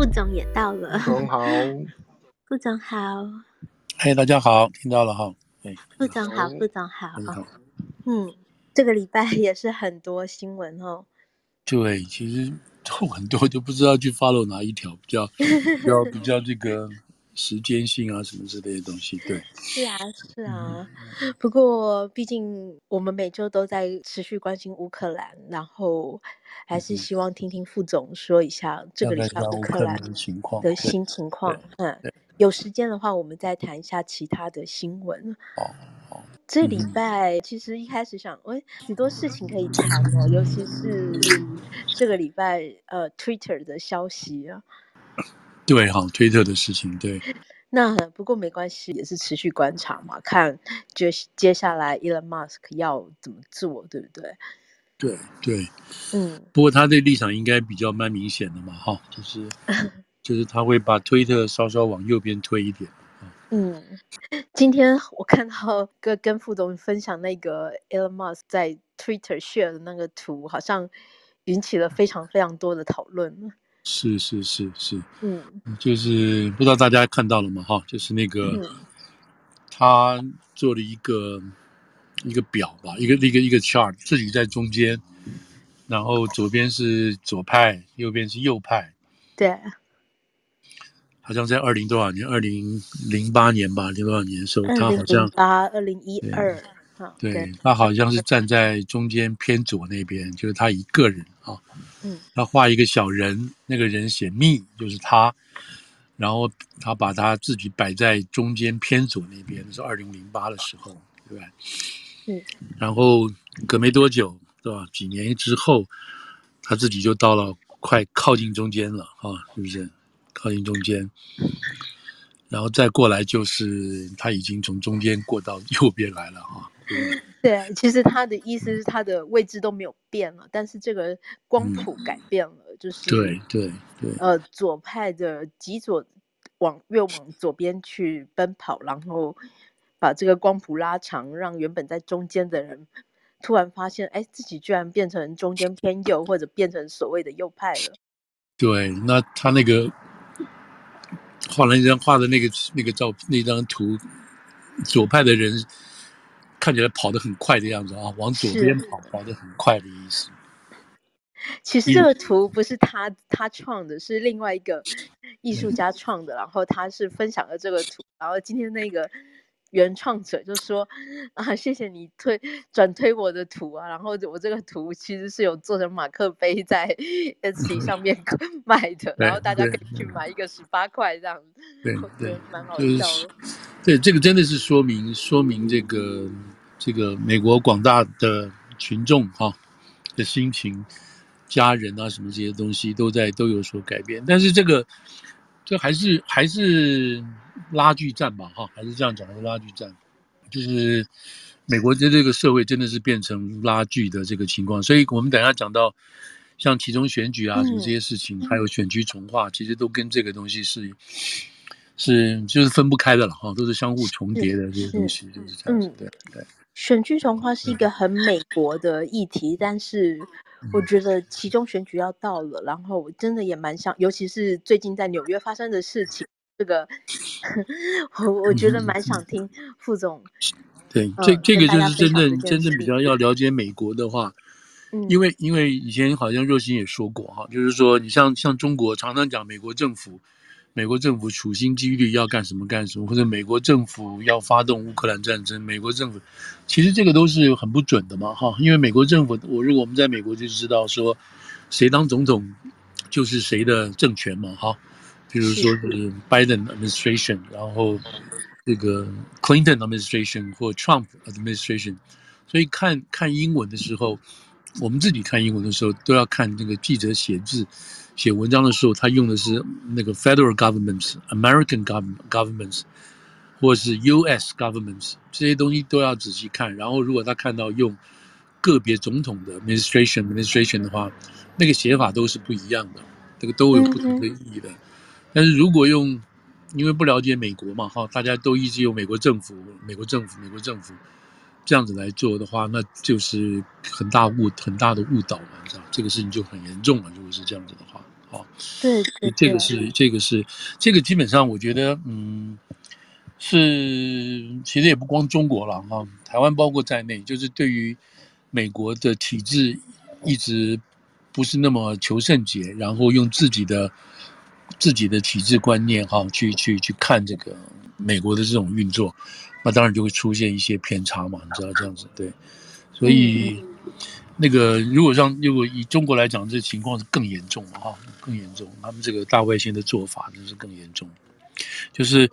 哎，副总也到了。副总好，副总好。嘿，大家好，听到了哈。哎，副总好，副总好。好。嗯，这个礼拜也是很多新闻哦。对，其实都很多，就不知道去 follow 哪一条比较比较比较这个。时间性啊，什么之类的东西，对，是啊，是啊。嗯、不过，毕竟我们每周都在持续关心乌克兰，然后还是希望听听副总说一下这个礼拜乌克兰的情况的新情况。嗯，有时间的话，我们再谈一下其他的新闻。这礼拜其实一开始想，哎，许多事情可以谈哦，尤其是这个礼拜呃，Twitter 的消息啊。对哈，推特的事情，对。那不过没关系，也是持续观察嘛，看接接下来 Elon Musk 要怎么做，对不对？对对，嗯。不过他的立场应该比较蛮明显的嘛，哈，就是 就是他会把推特稍稍往右边推一点。嗯，今天我看到跟跟副总分享那个 Elon Musk 在 Twitter share 的那个图，好像引起了非常非常多的讨论。是是是是，嗯，就是不知道大家看到了吗？哈，就是那个、嗯、他做了一个一个表吧，一个一个一个 chart，自己在中间，然后左边是左派，右边是右派，对，好像在二零多少年，二零零八年吧，零多少年的时候，他好像八二零一二。对，对他好像是站在中间偏左那边，就是他一个人啊。嗯，他画一个小人，那个人写 me，就是他，然后他把他自己摆在中间偏左那边，是二零零八的时候，对吧？嗯，然后隔没多久，对吧？几年之后，他自己就到了快靠近中间了啊，是不是？靠近中间，然后再过来就是他已经从中间过到右边来了啊。对，其实他的意思是他的位置都没有变了，但是这个光谱改变了，嗯、就是对对对，呃，左派的极左往越往左边去奔跑，然后把这个光谱拉长，让原本在中间的人突然发现，哎，自己居然变成中间偏右，或者变成所谓的右派了。对，那他那个画了一张画的那个那个照那张图，左派的人。看起来跑得很快的样子啊，往左边跑，跑得很快的意思。其实这个图不是他他创的，是另外一个艺术家创的，然后他是分享了这个图，然后今天那个原创者就说啊，谢谢你推转推我的图啊，然后我这个图其实是有做成马克杯在 Etsy 上面 卖的，然后大家可以去买一个十八块这样子，对对，蛮好笑的。对，这个真的是说明说明这个这个美国广大的群众哈、啊、的心情，家人啊什么这些东西都在都有所改变，但是这个这还是还是拉锯战吧哈，还是这样讲的拉锯战，就是美国的这个社会真的是变成拉锯的这个情况，所以我们等一下讲到像其中选举啊什么这些事情，嗯、还有选区重划，其实都跟这个东西是。是，就是分不开的了哈，都是相互重叠的这些东西，就是这样子。对对，选举重划是一个很美国的议题，但是我觉得其中选举要到了，然后我真的也蛮想，尤其是最近在纽约发生的事情，这个 我我觉得蛮想听副总。对，这这个就是真正真正比较要了解美国的话，因为因为以前好像若曦也说过哈，就是说你像像中国常常讲美国政府。美国政府处心积虑要干什么干什么，或者美国政府要发动乌克兰战争，美国政府其实这个都是很不准的嘛，哈，因为美国政府，我如果我们在美国就知道说，谁当总统就是谁的政权嘛，哈，比如说是 Biden administration，然后这个 Clinton administration 或 Trump administration，所以看看英文的时候，我们自己看英文的时候都要看那个记者写字。写文章的时候，他用的是那个 federal governments、American government governments，或者是 U.S. governments，这些东西都要仔细看。然后，如果他看到用个别总统的 administration administration 的话，那个写法都是不一样的，这个都有不同的意义的。但是如果用，因为不了解美国嘛，哈，大家都一直用美国政府、美国政府、美国政府这样子来做的话，那就是很大误很大的误导嘛，你知道，这个事情就很严重了。如果是这样子的话。啊。对，对，这个是这个是这个基本上我觉得嗯是其实也不光中国了啊，台湾包括在内，就是对于美国的体制一直不是那么求甚解，然后用自己的自己的体制观念哈去去去看这个美国的这种运作，那当然就会出现一些偏差嘛，你知道这样子对，所以。嗯那个，如果让如果以中国来讲，这情况是更严重了哈，更严重。他们这个大外宣的做法真是更严重，就是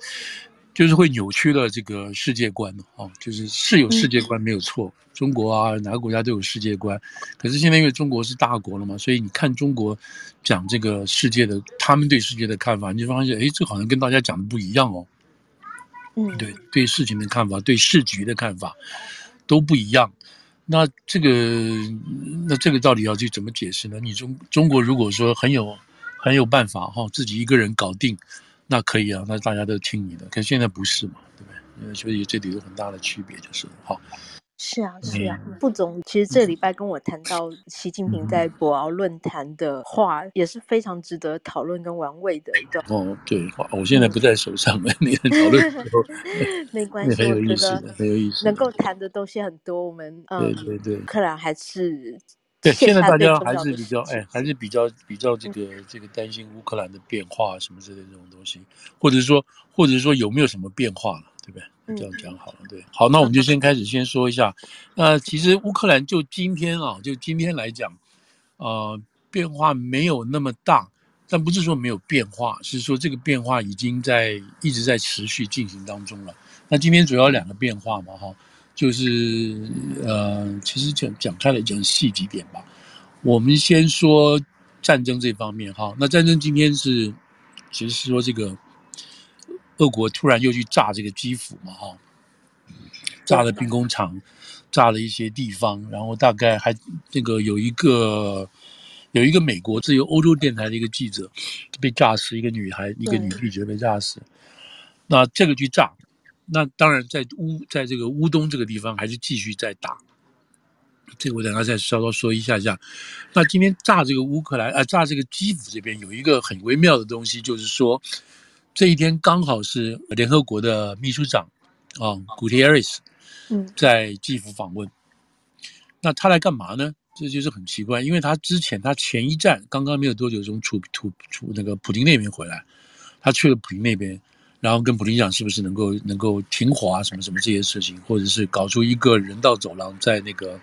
就是会扭曲了这个世界观啊，就是是有世界观没有错，中国啊哪个国家都有世界观，可是现在因为中国是大国了嘛，所以你看中国讲这个世界的他们对世界的看法，你就发现哎，这好像跟大家讲的不一样哦。嗯，对，对事情的看法，对市局的看法都不一样。那这个，那这个到底要去怎么解释呢？你中中国如果说很有很有办法哈，自己一个人搞定，那可以啊，那大家都听你的。可是现在不是嘛，对不对？所以这里有很大的区别，就是哈。是啊，是啊，副总，其实这礼拜跟我谈到习近平在博鳌论坛的话，也是非常值得讨论跟玩味的一段。哦，对，我现在不在手上了，你讨论的时候 没关系，很有意思的，很有意思。能够谈的东西很多，我们对对对，乌克兰还是对，现在大家还是比较哎，还是。比较比较这个这个担心乌克兰的变化什么之类的这种东西，或者说或者说有没有什么变化了，对不对？这样讲好了，对，好，那我们就先开始先说一下。那其实乌克兰就今天啊，就今天来讲，呃，变化没有那么大，但不是说没有变化，是说这个变化已经在一直在持续进行当中了。那今天主要两个变化嘛，哈，就是呃，其实讲讲开来讲细几点吧。我们先说战争这方面哈，那战争今天是，其实是说这个。俄国突然又去炸这个基辅嘛，哈，炸了兵工厂，炸了一些地方，然后大概还那个有一个有一个美国自由欧洲电台的一个记者被炸死，一个女孩，一个女记者被炸死。那这个去炸，那当然在乌在这个乌东这个地方还是继续在打。这个我等下再稍稍说一下下。那今天炸这个乌克兰啊，炸这个基辅这边有一个很微妙的东西，就是说。这一天刚好是联合国的秘书长，啊，古特雷斯，嗯，在基辅访问。那他来干嘛呢？这就是很奇怪，因为他之前他前一站刚刚没有多久从楚土楚那个普京那边回来，他去了普京那边，然后跟普京讲是不是能够能够停火啊，什么什么这些事情，或者是搞出一个人道走廊，在那个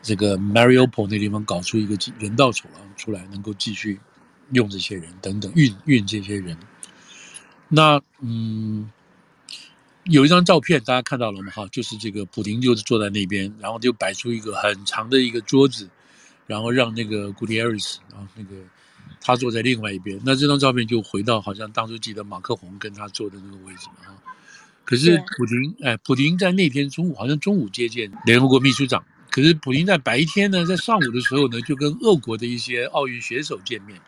这个 Mariupol 那地方搞出一个人道走廊出来，能够继续用这些人等等运运这些人。那嗯，有一张照片大家看到了吗？哈，就是这个普京就是坐在那边，然后就摆出一个很长的一个桌子，然后让那个古特雷斯，然后那个他坐在另外一边。那这张照片就回到好像当初记得马克宏跟他坐的那个位置嘛。可是普京，哎，普京在那天中午好像中午接见联合国秘书长，可是普京在白天呢，在上午的时候呢，就跟俄国的一些奥运选手见面。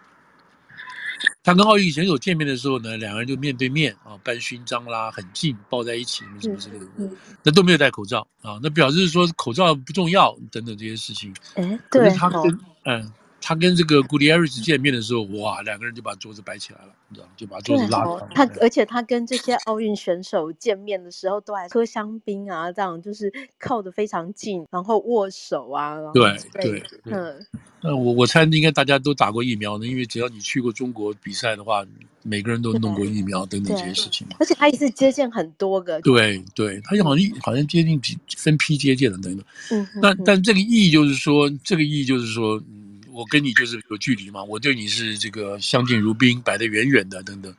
他跟奥运选手见面的时候呢，两个人就面对面啊，搬勋章啦，很近，抱在一起，什么什么之类的，那都没有戴口罩啊，那表示说口罩不重要等等这些事情。哎，对，他跟嗯。他跟这个古里埃瑞斯见面的时候，哇，两个人就把桌子摆起来了，你知道，就把桌子拉开。他而且他跟这些奥运选手见面的时候，都还喝香槟啊，这样就是靠得非常近，然后握手啊。对对，嗯，那我我猜应该大家都打过疫苗呢，因为只要你去过中国比赛的话，每个人都弄过疫苗等等这些事情嘛。而且他一次接见很多个。对对，他好像好像接近几分批接见的等等。嗯，那但这个意义就是说，这个意义就是说。我跟你就是有距离嘛，我对你是这个相敬如宾，摆得远远的等等，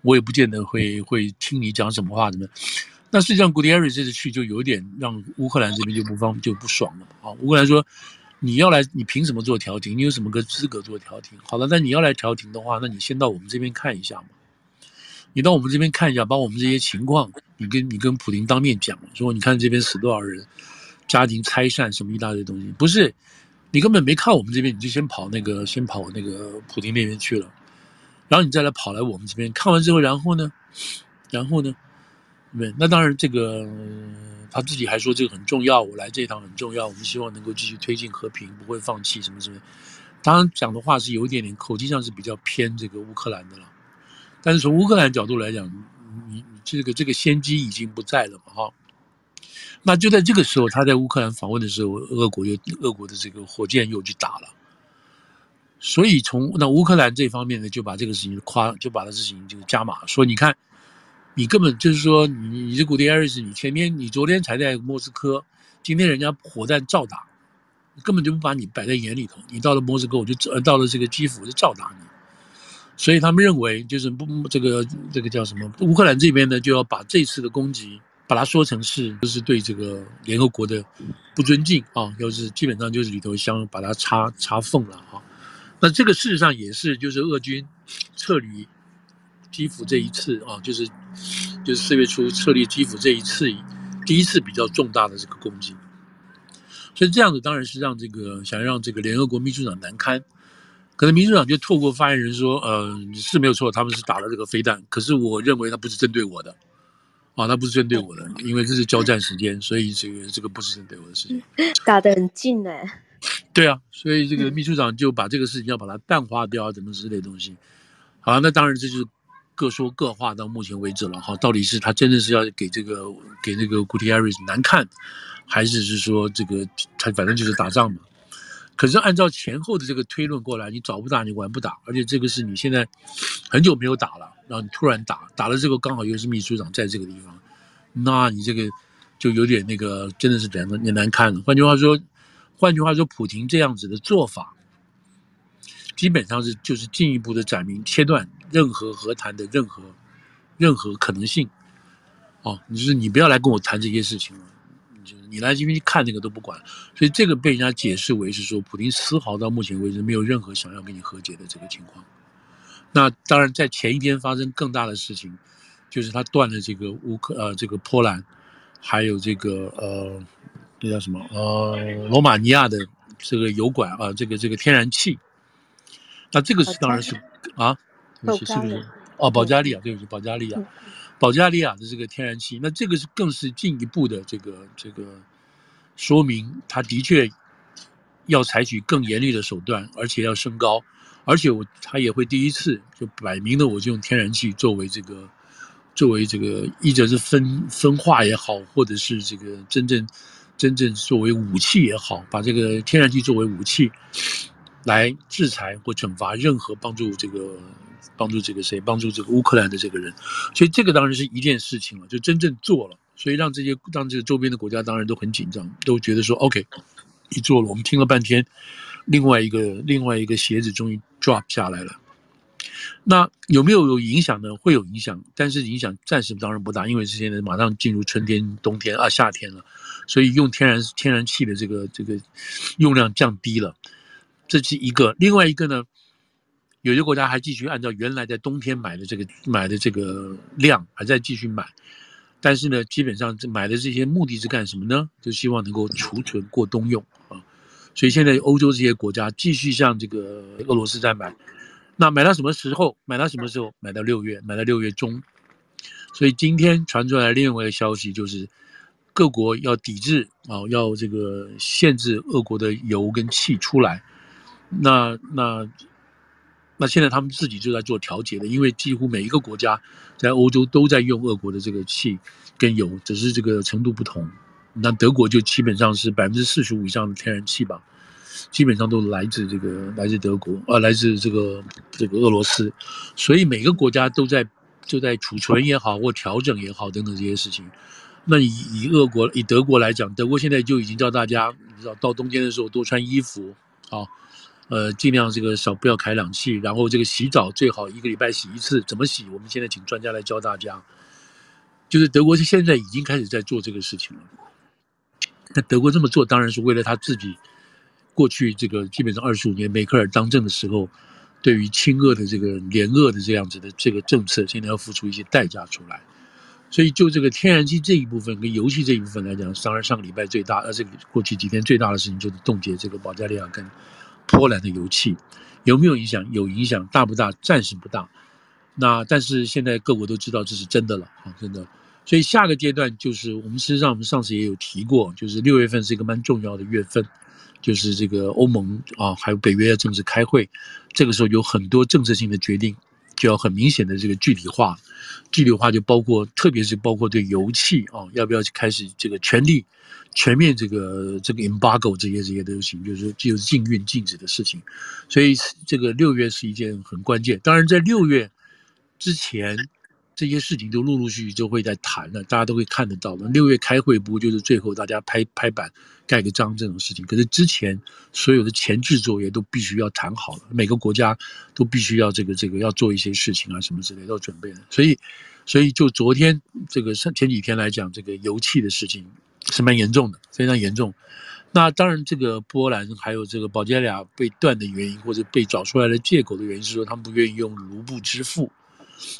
我也不见得会会听你讲什么话的呢。那实际上，古迪埃瑞这次去就有点让乌克兰这边就不方就不爽了啊。乌克兰说，你要来，你凭什么做调停？你有什么个资格做调停？好了，那你要来调停的话，那你先到我们这边看一下嘛。你到我们这边看一下，把我们这些情况，你跟你跟普林当面讲，说你看这边死多少人，家庭拆散什么一大堆东西，不是。你根本没看我们这边，你就先跑那个，先跑那个普丁那边去了，然后你再来跑来我们这边，看完之后，然后呢，然后呢，对，那当然这个他自己还说这个很重要，我来这一趟很重要，我们希望能够继续推进和平，不会放弃什么什么。当然讲的话是有一点点口气上是比较偏这个乌克兰的了。但是从乌克兰角度来讲，你你这个这个先机已经不在了嘛，哈。那就在这个时候，他在乌克兰访问的时候，俄国又俄国的这个火箭又去打了。所以从那乌克兰这方面呢，就把这个事情夸，就把这事情就加码，说你看，你根本就是说你你这古迪艾瑞斯，你前天你昨天才在莫斯科，今天人家火弹照打，根本就不把你摆在眼里头。你到了莫斯科，我就呃到了这个基辅我就照打你。所以他们认为就是不这个这个叫什么？乌克兰这边呢就要把这次的攻击。把它说成是就是对这个联合国的不尊敬啊，就是基本上就是里头想把它插插缝了啊。那这个事实上也是就是俄军撤离基辅这一次啊，就是就是四月初撤离基辅这一次第一次比较重大的这个攻击。所以这样子当然是让这个想让这个联合国秘书长难堪，可能秘书长就透过发言人说，呃，是没有错，他们是打了这个飞弹，可是我认为他不是针对我的。啊，他不是针对我的，因为这是交战时间，所以这个这个不是针对我的事情。打得很近哎。对啊，所以这个秘书长就把这个事情要把它淡化掉啊，怎么之类的东西。好，那当然这就是各说各话到目前为止了哈。到底是他真的是要给这个给那个古提亚瑞斯难看，还是是说这个他反正就是打仗嘛？可是按照前后的这个推论过来，你早不打你晚不打，而且这个是你现在很久没有打了。然后你突然打打了这个，刚好又是秘书长在这个地方，那你这个就有点那个，真的是难也难看了。换句话说，换句话说，普亭这样子的做法，基本上是就是进一步的展明切断任何和谈的任何任何可能性。哦，你就是你不要来跟我谈这些事情了，你来这边看那个都不管。所以这个被人家解释为是说，普京丝毫到目前为止没有任何想要跟你和解的这个情况。那当然，在前一天发生更大的事情，就是他断了这个乌克呃这个波兰，还有这个呃那叫什么呃罗马尼亚的这个油管啊、呃，这个这个天然气。那这个是当然是啊，是是不是？哦，保加利亚对不起，保加利亚，保加利亚的这个天然气，那这个是更是进一步的这个这个说明，他的确要采取更严厉的手段，而且要升高。而且我他也会第一次就摆明了，我就用天然气作为这个，作为这个，一者是分分化也好，或者是这个真正真正作为武器也好，把这个天然气作为武器来制裁或惩罚任何帮助这个帮助这个谁帮助这个乌克兰的这个人，所以这个当然是一件事情了，就真正做了，所以让这些让这个周边的国家当然都很紧张，都觉得说 OK，你做了，我们听了半天。另外一个另外一个鞋子终于 drop 下来了，那有没有有影响呢？会有影响，但是影响暂时当然不大，因为是现在马上进入春天、冬天啊、夏天了，所以用天然天然气的这个这个用量降低了，这是一个。另外一个呢，有些国家还继续按照原来在冬天买的这个买的这个量还在继续买，但是呢，基本上这买的这些目的是干什么呢？就希望能够储存过冬用。所以现在欧洲这些国家继续向这个俄罗斯在买，那买到什么时候？买到什么时候？买到六月，买到六月中。所以今天传出来另外一个消息，就是各国要抵制啊，要这个限制俄国的油跟气出来。那那那现在他们自己就在做调节的，因为几乎每一个国家在欧洲都在用俄国的这个气跟油，只是这个程度不同。那德国就基本上是百分之四十五以上的天然气吧，基本上都来自这个来自德国，呃，来自这个这个俄罗斯，所以每个国家都在就在储存也好或调整也好等等这些事情。那以以俄国以德国来讲，德国现在就已经叫大家，你知道到冬天的时候多穿衣服，啊，呃，尽量这个少不要开冷气，然后这个洗澡最好一个礼拜洗一次，怎么洗？我们现在请专家来教大家，就是德国是现在已经开始在做这个事情了。那德国这么做当然是为了他自己，过去这个基本上二十五年梅克尔当政的时候，对于亲俄的这个联俄的这样子的这个政策，现在要付出一些代价出来。所以就这个天然气这一部分跟油气这一部分来讲，当然上个礼拜最大，呃，这个过去几天最大的事情就是冻结这个保加利亚跟波兰的油气，有没有影响？有影响，大不大？暂时不大。那但是现在各国都知道这是真的了，啊，真的。所以下个阶段就是我们实际上我们上次也有提过，就是六月份是一个蛮重要的月份，就是这个欧盟啊，还有北约要正式开会，这个时候有很多政策性的决定，就要很明显的这个具体化。具体化就包括，特别是包括对油气啊，要不要开始这个全力全面这个这个 embargo 这些这些都行，就是就是禁运禁止的事情。所以这个六月是一件很关键。当然，在六月之前。这些事情都陆陆续续就会在谈了，大家都会看得到的。六月开会不就是最后大家拍拍板盖个章这种事情？可是之前所有的前置作业都必须要谈好了，每个国家都必须要这个这个要做一些事情啊，什么之类都准备了。所以，所以就昨天这个上前几天来讲，这个油气的事情是蛮严重的，非常严重。那当然，这个波兰还有这个保加利亚被断的原因，或者被找出来的借口的原因是说，他们不愿意用卢布支付。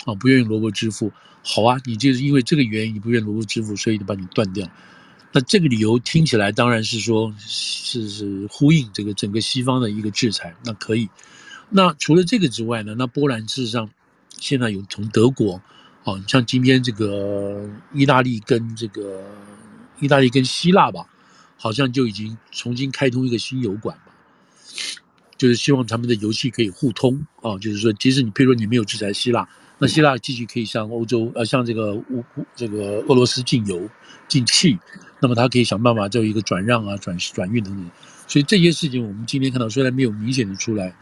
啊，不愿意卢布支付，好啊，你就是因为这个原因，你不愿意卢布支付，所以就把你断掉。那这个理由听起来当然是说，是是呼应这个整个西方的一个制裁，那可以。那除了这个之外呢，那波兰事实上现在有从德国，啊，像今天这个意大利跟这个意大利跟希腊吧，好像就已经重新开通一个新油管吧。就是希望他们的油气可以互通啊，就是说，即使你譬如说你没有制裁希腊。那希腊继续可以向欧洲，呃，向这个乌乌这个俄罗斯进油、进气，那么它可以想办法做一个转让啊、转转运等等。所以这些事情，我们今天看到虽然没有明显的出来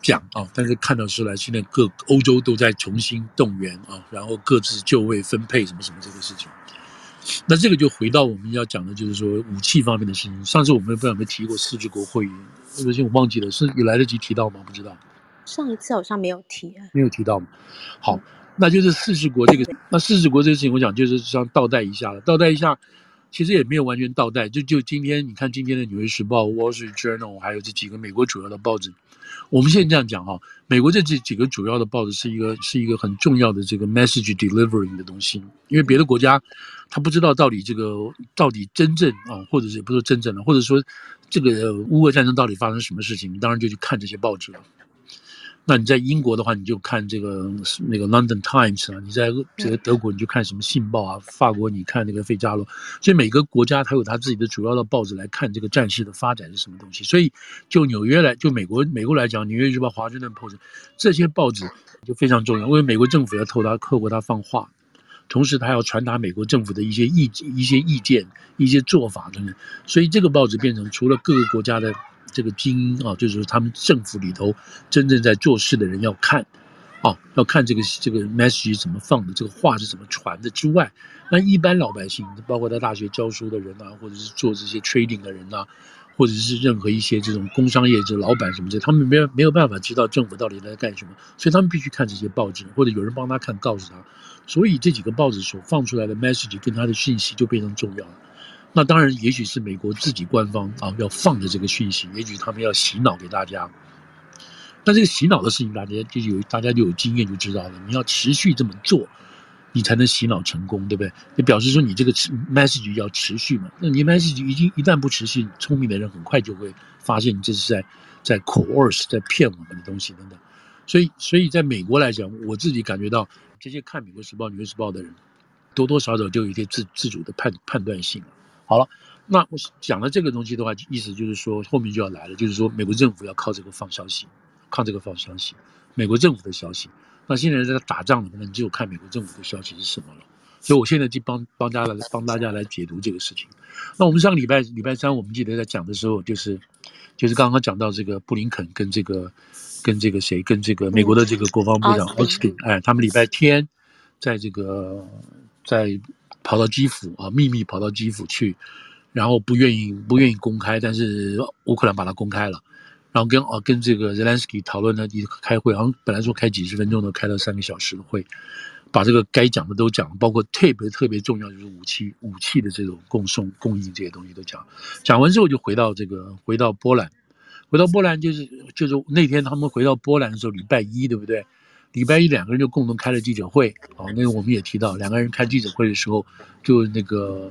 讲啊，但是看到出来，现在各欧洲都在重新动员啊，然后各自就位分配什么什么这个事情。那这个就回到我们要讲的，就是说武器方面的事情。上次我们不知道有没有提过四十国会议，有些我忘记了，是有来得及提到吗？不知道。上一次好像没有提，没有提到嘛。好，那就是四十国这个，那四十国这个事情，我讲就是像倒带一下了。倒带一下，其实也没有完全倒带，就就今天你看今天的《纽约时报》、《Wall Street Journal》，还有这几个美国主要的报纸。我们现在这样讲哈，美国这这几个主要的报纸是一个是一个很重要的这个 message delivering 的东西，因为别的国家他不知道到底这个到底真正啊，或者是也不说真正的，或者说这个乌俄战争到底发生什么事情，当然就去看这些报纸了。那你在英国的话，你就看这个那个 London Times 啊；你在这个德国，你就看什么《信报》啊；法国你看那个《费加罗》。所以每个国家它有它自己的主要的报纸来看这个战事的发展是什么东西。所以就纽约来，就美国美国来讲，《纽约日报》、《华盛顿 Post》这些报纸就非常重要，因为美国政府要透过它透过它放话，同时它要传达美国政府的一些意一些意见、一些做法等等。所以这个报纸变成除了各个国家的。这个精英啊，就是他们政府里头真正在做事的人要看，啊，要看这个这个 message 怎么放的，这个话是怎么传的之外，那一般老百姓，包括在大学教书的人啊，或者是做这些 trading 的人啊，或者是任何一些这种工商业这老板什么的，他们没有没有办法知道政府到底在干什么，所以他们必须看这些报纸，或者有人帮他看，告诉他，所以这几个报纸所放出来的 message 跟他的讯息就非常重要了。那当然，也许是美国自己官方啊要放的这个讯息，也许他们要洗脑给大家。但这个洗脑的事情，大家就有大家就有经验就知道了。你要持续这么做，你才能洗脑成功，对不对？就表示说你这个 message 要持续嘛。那你 message 已经一旦不持续，聪明的人很快就会发现你这是在在 coerce 在骗我们的东西等等。所以，所以在美国来讲，我自己感觉到这些看《美国时报》《纽约时报》的人，多多少少就有一些自自主的判判断性了。好了，那我讲了这个东西的话，意思就是说后面就要来了，就是说美国政府要靠这个放消息，靠这个放消息，美国政府的消息。那现在在打仗了，那你只有看美国政府的消息是什么了。所以我现在就帮帮大家来帮大家来解读这个事情。那我们上个礼拜礼拜三，我们记得在讲的时候，就是就是刚刚讲到这个布林肯跟这个跟这个谁跟这个美国的这个国防部长奥斯汀，哎，他们礼拜天在这个在。跑到基辅啊，秘密跑到基辅去，然后不愿意不愿意公开，但是乌克兰把它公开了，然后跟啊跟这个泽连斯基讨论呢，一开会，好像本来说开几十分钟的，开了三个小时的会，把这个该讲的都讲，包括特别特别重要就是武器武器的这种供送供应这些东西都讲，讲完之后就回到这个回到波兰，回到波兰就是就是那天他们回到波兰的时候，礼拜一对不对？礼拜一两个人就共同开了记者会，啊，那个我们也提到，两个人开记者会的时候，就那个，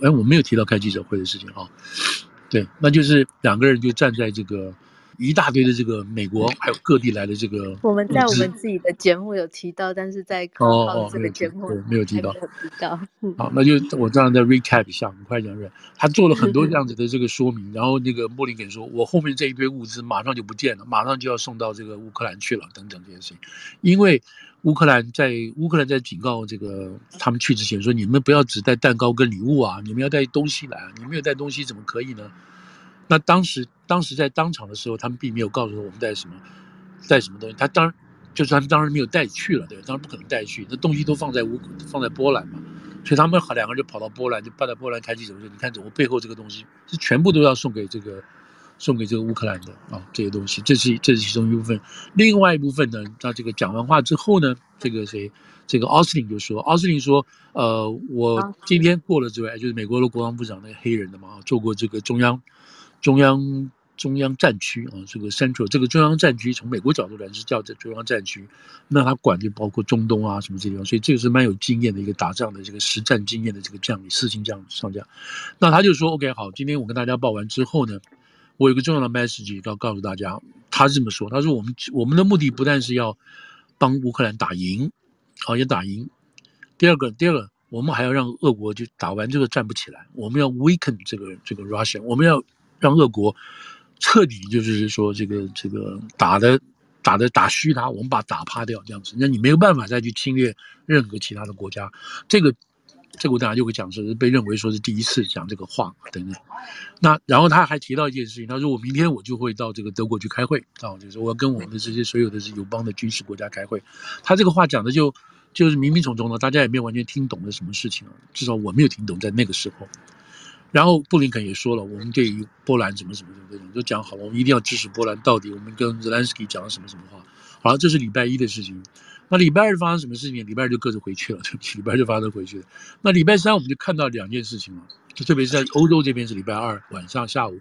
哎，我没有提到开记者会的事情啊，对，那就是两个人就站在这个一大堆的这个美国还有各地来的这个，我们在我们自己的节目有提到，但是在哦哦这个节目没有提到，没有提到。好，那就我这样再 recap 一下，很快讲讲。他做了很多这样子的这个说明，然后那个莫林肯说，我后面这一堆物资马上就不见了，马上就要送到这个乌克兰去了，等等这些事情。因为乌克兰在乌克兰在警告这个他们去之前说，你们不要只带蛋糕跟礼物啊，你们要带东西来啊，你没有带东西怎么可以呢？那当时，当时在当场的时候，他们并没有告诉我们带什么，带什么东西。他当然，就是他们当然没有带去了，对，当然不可能带去。那东西都放在乌，放在波兰嘛，所以他们两个人就跑到波兰，就跑到波兰开记者会说：“你看，我背后这个东西是全部都要送给这个，送给这个乌克兰的啊，这些东西，这是这是其中一部分。另外一部分呢，他这个讲完话之后呢，这个谁，这个奥斯汀就说，奥斯汀说，呃，我今天过了之外，就是美国的国防部长那个黑人的嘛，做过这个中央。”中央中央战区啊，这个 Central 这个中央战区，从美国角度来是叫这中央战区，那他管就包括中东啊什么这地方，所以这个是蛮有经验的一个打仗的这个实战经验的这个将领，四星将上将。那他就说：“OK，好，今天我跟大家报完之后呢，我有个重要的 message 要告诉大家。他是这么说，他说我们我们的目的不但是要帮乌克兰打赢，好也打赢。第二个，第二个，我们还要让俄国就打完这个站不起来，我们要 weaken 这个这个 Russia，我们要。”让俄国彻底就是说这个这个打的打的打虚他，我们把打趴掉这样子，那你没有办法再去侵略任何其他的国家。这个这个我等下就会讲，是被认为说是第一次讲这个话等等。那然后他还提到一件事情，他说我明天我就会到这个德国去开会啊，就是我跟我们的这些所有的是友邦的军事国家开会。他这个话讲的就就是明明从中的，大家也没有完全听懂的什么事情，至少我没有听懂在那个时候。然后布林肯也说了，我们对于波兰怎么怎么怎么这种都讲好了，我们一定要支持波兰到底。我们跟泽连斯基讲了什么什么话？好了，这是礼拜一的事情。那礼拜二发生什么事情？礼拜二就各自回去了，对不起，礼拜二就发生回去了。那礼拜三我们就看到两件事情了，就特别是在欧洲这边是礼拜二晚上下午，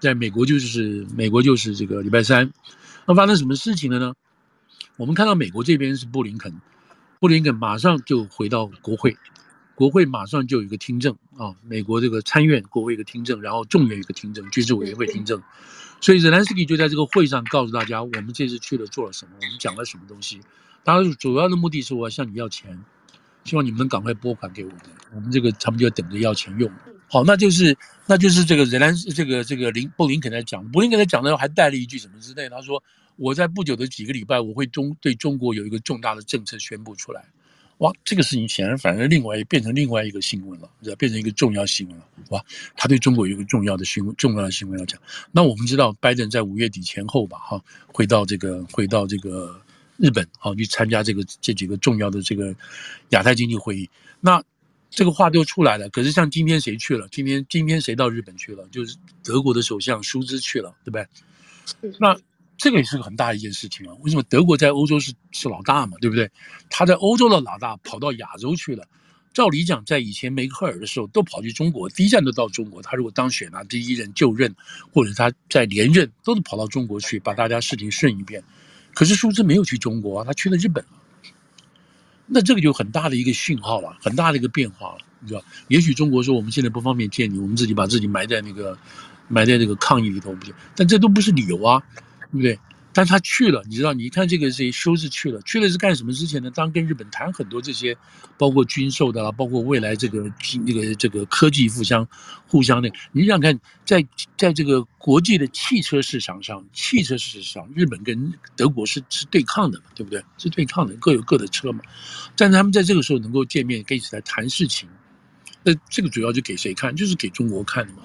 在美国就是美国就是这个礼拜三。那发生什么事情了呢？我们看到美国这边是布林肯，布林肯马上就回到国会。国会马上就有一个听证啊，美国这个参院国会一个听证，然后众院一个听证，军事委员会听证，所以泽连斯基就在这个会上告诉大家，我们这次去了做了什么，我们讲了什么东西。当然，主要的目的是我要向你要钱，希望你们能赶快拨款给我们，我们这个他们就等着要钱用。好，那就是那就是这个泽连斯这个这个林布林肯在讲，布林肯在讲的时候还带了一句什么之类，他说我在不久的几个礼拜，我会中对中国有一个重大的政策宣布出来。哇，这个事情显然反而另外变成另外一个新闻了？变成一个重要新闻了，哇，他对中国有一个重要的新闻，重要的新闻要讲。那我们知道，拜登在五月底前后吧，哈，回到这个回到这个日本，好去参加这个这几个重要的这个亚太经济会议。那这个话就出来了，可是像今天谁去了？今天今天谁到日本去了？就是德国的首相舒兹去了，对不对？那。这个也是个很大一件事情啊！为什么德国在欧洲是是老大嘛，对不对？他在欧洲的老大跑到亚洲去了。照理讲，在以前梅克尔的时候都跑去中国，第一站都到中国。他如果当选啊，第一任就任，或者他在连任，都是跑到中国去，把大家事情顺一遍。可是舒兹没有去中国啊，他去了日本。那这个就很大的一个讯号了，很大的一个变化了，你知道？也许中国说我们现在不方便见你，我们自己把自己埋在那个埋在这个抗议里头不行，但这都不是理由啊。对不对？但他去了，你知道？你看这个谁修士去了，去了是干什么之前呢？当跟日本谈很多这些，包括军售的啦，包括未来这个这个这个科技互相互相的。你想看，在在这个国际的汽车市场上，汽车市场上，日本跟德国是是对抗的嘛，对不对？是对抗的，各有各的车嘛。但是他们在这个时候能够见面，可以一起来谈事情，那这个主要就给谁看？就是给中国看的嘛。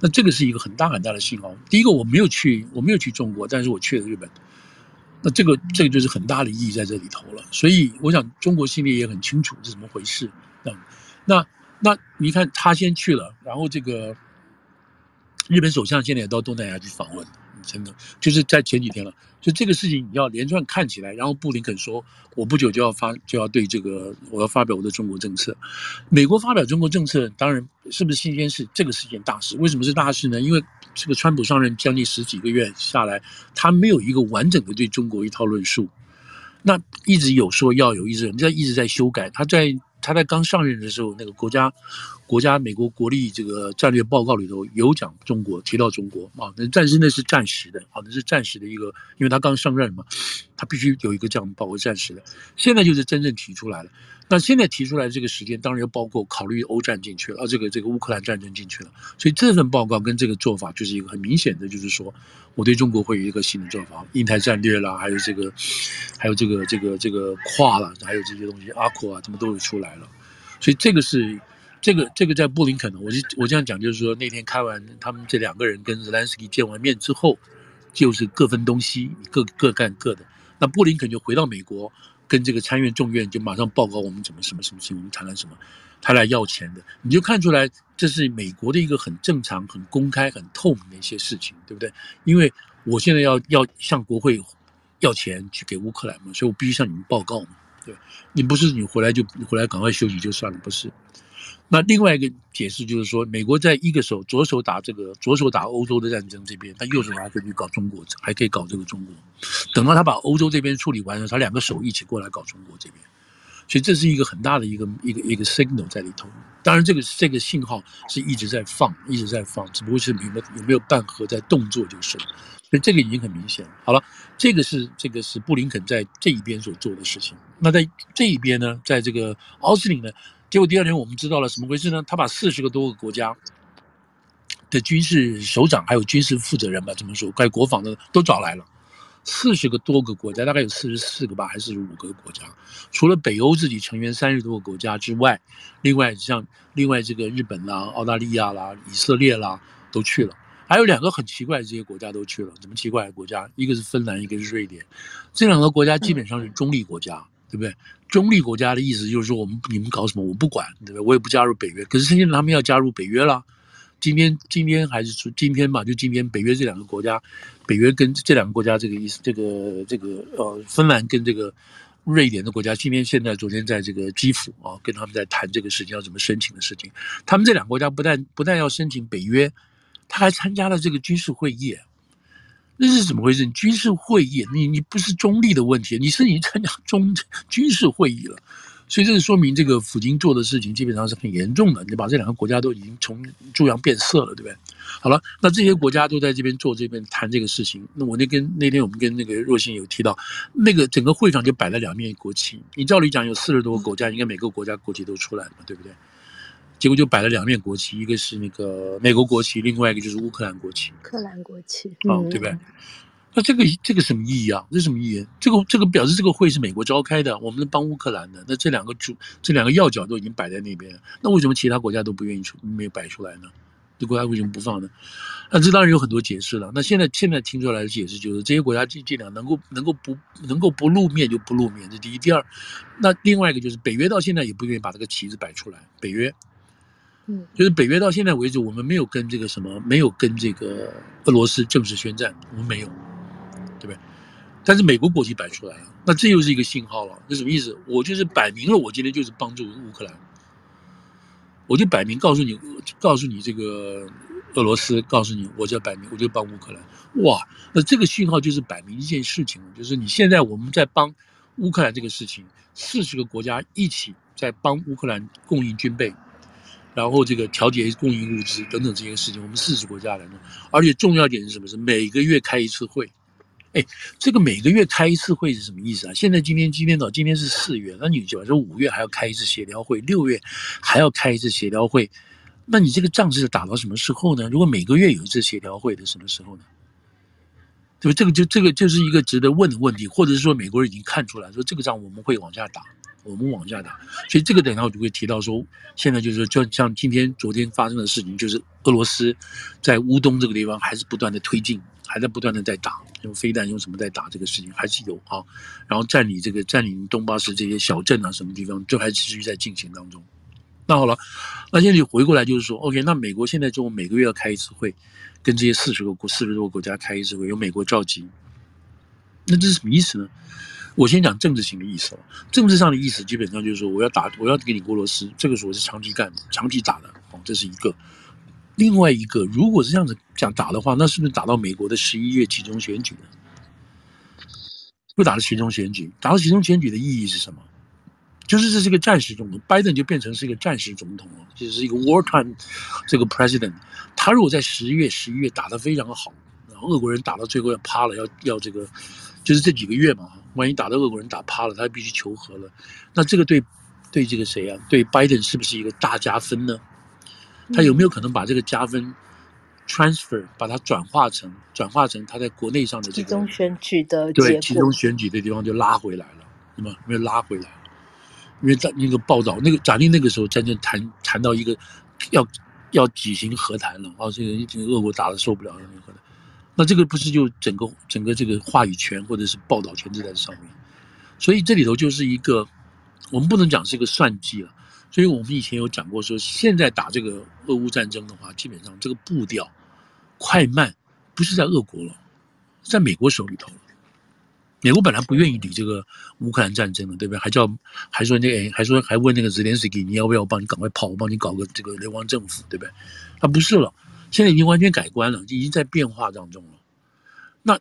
那这个是一个很大很大的信号。第一个，我没有去，我没有去中国，但是我去了日本。那这个这个就是很大的意义在这里头了。所以我想，中国心里也很清楚是怎么回事。那那那你看，他先去了，然后这个日本首相现在也到东南亚去访问。真的就是在前几天了，就这个事情你要连串看起来，然后布林肯说，我不久就要发就要对这个我要发表我的中国政策。美国发表中国政策，当然是不是新鲜事？这个是件大事。为什么是大事呢？因为这个川普上任将近十几个月下来，他没有一个完整的对中国一套论述，那一直有说要有，一直人家一直在修改。他在他在刚上任的时候，那个国家国家美国国力这个战略报告里头有讲中国，提到中国啊，那但是那是暂时的啊，那是暂时的一个，因为他刚上任嘛，他必须有一个这样的报告，暂时的。现在就是真正提出来了。那现在提出来这个时间，当然又包括考虑欧战进去了，啊，这个这个乌克兰战争进去了，所以这份报告跟这个做法就是一个很明显的，就是说我对中国会有一个新的做法，印太战略啦，还有这个，还有这个这个这个跨了，还有这些东西，阿库啊，什么都会出来了，所以这个是这个这个在布林肯呢，我就我这样讲，就是说那天开完他们这两个人跟泽连斯基见完面之后，就是各分东西，各各干各的，那布林肯就回到美国。跟这个参院众院就马上报告我们怎么什么什么事情，我们谈了什么，他来要钱的，你就看出来这是美国的一个很正常、很公开、很透明的一些事情，对不对？因为我现在要要向国会要钱去给乌克兰嘛，所以我必须向你们报告嘛，对，你不是你回来就你回来赶快休息就算了，不是。那另外一个解释就是说，美国在一个手左手打这个左手打欧洲的战争这边，他右手还可以搞中国，还可以搞这个中国。等到他把欧洲这边处理完了，他两个手一起过来搞中国这边，所以这是一个很大的一个一个一个 signal 在里头。当然，这个这个信号是一直在放，一直在放，只不过是有没有有没有办和在动作就是了。所以这个已经很明显了。好了，这个是这个是布林肯在这一边所做的事情。那在这一边呢，在这个奥斯汀呢？结果第二天我们知道了什么回事呢？他把四十个多个国家的军事首长还有军事负责人吧，怎么说，该国防的都找来了。四十个多个国家，大概有四十四个吧，还是四十五个国家？除了北欧自己成员三十多个国家之外，另外像另外这个日本啦、澳大利亚啦、以色列啦都去了。还有两个很奇怪的这些国家都去了，怎么奇怪的国家？一个是芬兰，一个是瑞典。这两个国家基本上是中立国家。对不对？中立国家的意思就是说，我们你们搞什么我不管，对不对？我也不加入北约。可是现在他们要加入北约了，今天今天还是说今天嘛？就今天，北约这两个国家，北约跟这两个国家这个意思，这个这个呃，芬兰跟这个瑞典的国家，今天现在昨天在这个基辅啊，跟他们在谈这个事情要怎么申请的事情。他们这两个国家不但不但要申请北约，他还参加了这个军事会议。那是怎么回事？军事会议，你你不是中立的问题，你是你参加中 军事会议了，所以这是说明这个普京做的事情基本上是很严重的，你把这两个国家都已经从猪羊变色了，对不对？好了，那这些国家都在这边做这边谈这个事情，那我那跟那天我们跟那个若星有提到，那个整个会场就摆了两面国旗，你照理讲有四十多个国家，应该每个国家国旗都出来了嘛，对不对？结果就摆了两面国旗，一个是那个美国国旗，另外一个就是乌克兰国旗。乌克兰国旗，啊、哦，对不对？那这个这个什么意义啊？这什么意义？这个这个表示这个会是美国召开的，我们是帮乌克兰的。那这两个主这两个要角都已经摆在那边，那为什么其他国家都不愿意出没有摆出来呢？这国家为什么不放呢？那这当然有很多解释了。那现在现在听出来的解释就是，这些国家尽尽量能够能够不能够不露面就不露面，这第一。第二，那另外一个就是北约到现在也不愿意把这个旗子摆出来，北约。嗯，就是北约到现在为止，我们没有跟这个什么，没有跟这个俄罗斯正式宣战，我们没有，对不对？但是美国国旗摆出来了，那这又是一个信号了。那什么意思？我就是摆明了，我今天就是帮助乌克兰，我就摆明告诉你，告诉你这个俄罗斯，告诉你，我就摆明，我就帮乌克兰。哇，那这个信号就是摆明一件事情，就是你现在我们在帮乌克兰这个事情，四十个国家一起在帮乌克兰供应军备。然后这个调节供应物资等等这些事情，我们四十国家来弄，而且重要点是什么？是每个月开一次会。哎，这个每个月开一次会是什么意思啊？现在今天今天早今天是四月，那你假如说五月还要开一次协调会，六月还要开一次协调会，那你这个仗是打到什么时候呢？如果每个月有一次协调会的什么时候呢？对吧？这个就这个就是一个值得问的问题，或者是说美国人已经看出来说这个仗我们会往下打。我们往下打，所以这个等一下我就会提到说，现在就是说，就像今天、昨天发生的事情，就是俄罗斯在乌东这个地方还是不断的推进，还在不断的在打，用飞弹用什么在打这个事情还是有啊，然后占领这个占领东巴斯这些小镇啊什么地方，就还持续在进行当中。那好了，那现在你回过来就是说，OK，那美国现在就每个月要开一次会，跟这些四十个国、四十多个国家开一次会，由美国召集，那这是什么意思呢？我先讲政治性的意思了，政治上的意思基本上就是说，我要打，我要给你俄罗斯，这个时候是长期干的，长期打的，哦，这是一个。另外一个，如果是这样子讲打的话，那是不是打到美国的十一月集中选举呢？不打到期中选举，打到期中选举的意义是什么？就是这是个战时总统，拜登就变成是一个战时总统了，就是一个 wartime 这个 president。他如果在十月、十一月打得非常好，然后俄国人打到最后要趴了，要要这个，就是这几个月嘛，万一打到俄国人打趴了，他必须求和了，那这个对对这个谁啊？对拜登是不是一个大加分呢？他有没有可能把这个加分 transfer 把它转化成转化成他在国内上的这个集中选举的对集中选举的地方就拉回来了，对吗？没有拉回来。因为在那个报道，那个假定那个时候真正谈谈到一个要要举行和谈了啊，这个已经俄国打的受不了了，那这个不是就整个整个这个话语权或者是报道权就在上面，所以这里头就是一个我们不能讲是一个算计了，所以我们以前有讲过说，现在打这个俄乌战争的话，基本上这个步调快慢不是在俄国了，在美国手里头了。美国本来不愿意理这个乌克兰战争的，对不对？还叫还说那个，还说还问那个泽连斯基，你要不要我帮你赶快跑，我帮你搞个这个流亡政府，对不对？他不是了，现在已经完全改观了，已经在变化当中了。那。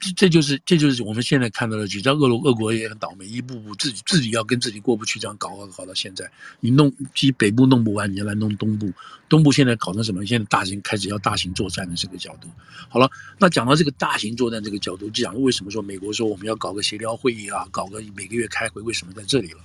这这就是这就是我们现在看到的，只知道俄罗俄国也很倒霉，一步步自己自己要跟自己过不去，这样搞搞搞到现在，你弄其北部弄不完，你要来弄东部，东部现在搞成什么？现在大型开始要大型作战的这个角度。好了，那讲到这个大型作战这个角度，就讲为什么说美国说我们要搞个协调会议啊，搞个每个月开会，为什么在这里了？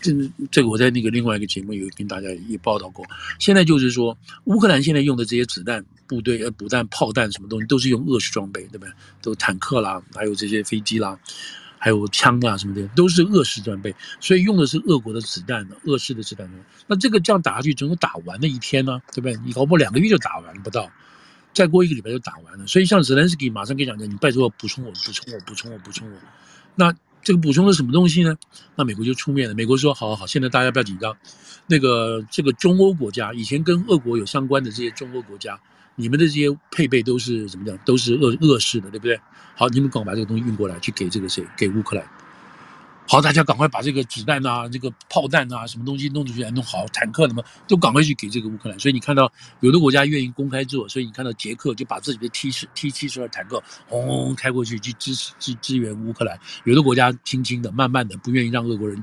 这这个我在那个另外一个节目有跟大家也报道过。现在就是说，乌克兰现在用的这些子弹部队、呃，补弹、炮弹什么东西，都是用俄式装备，对不对？都坦克啦，还有这些飞机啦，还有枪啊什么的，都是俄式装备。所以用的是俄国的子弹的，俄式的子弹。那这个这样打下去，总有打完的一天呢，对不对？你搞不好两个月就打完不到，再过一个礼拜就打完了。所以像泽连斯基马上跟你讲的，你拜托我补充我，补充我，补充我，补充我。那。这个补充了什么东西呢？那美国就出面了。美国说：“好好好，现在大家不要紧张。那个这个中欧国家，以前跟俄国有相关的这些中欧国家，你们的这些配备都是怎么讲？都是俄俄式的，对不对？好，你们赶快把这个东西运过来，去给这个谁？给乌克兰。”好，大家赶快把这个子弹啊，这个炮弹啊，什么东西弄出去，弄好，坦克什么都赶快去给这个乌克兰。所以你看到有的国家愿意公开做，所以你看到捷克就把自己的 T 十 T 七十二坦克轰轰开过去去支持支支援乌克兰。有的国家轻轻的、慢慢的，不愿意让俄国人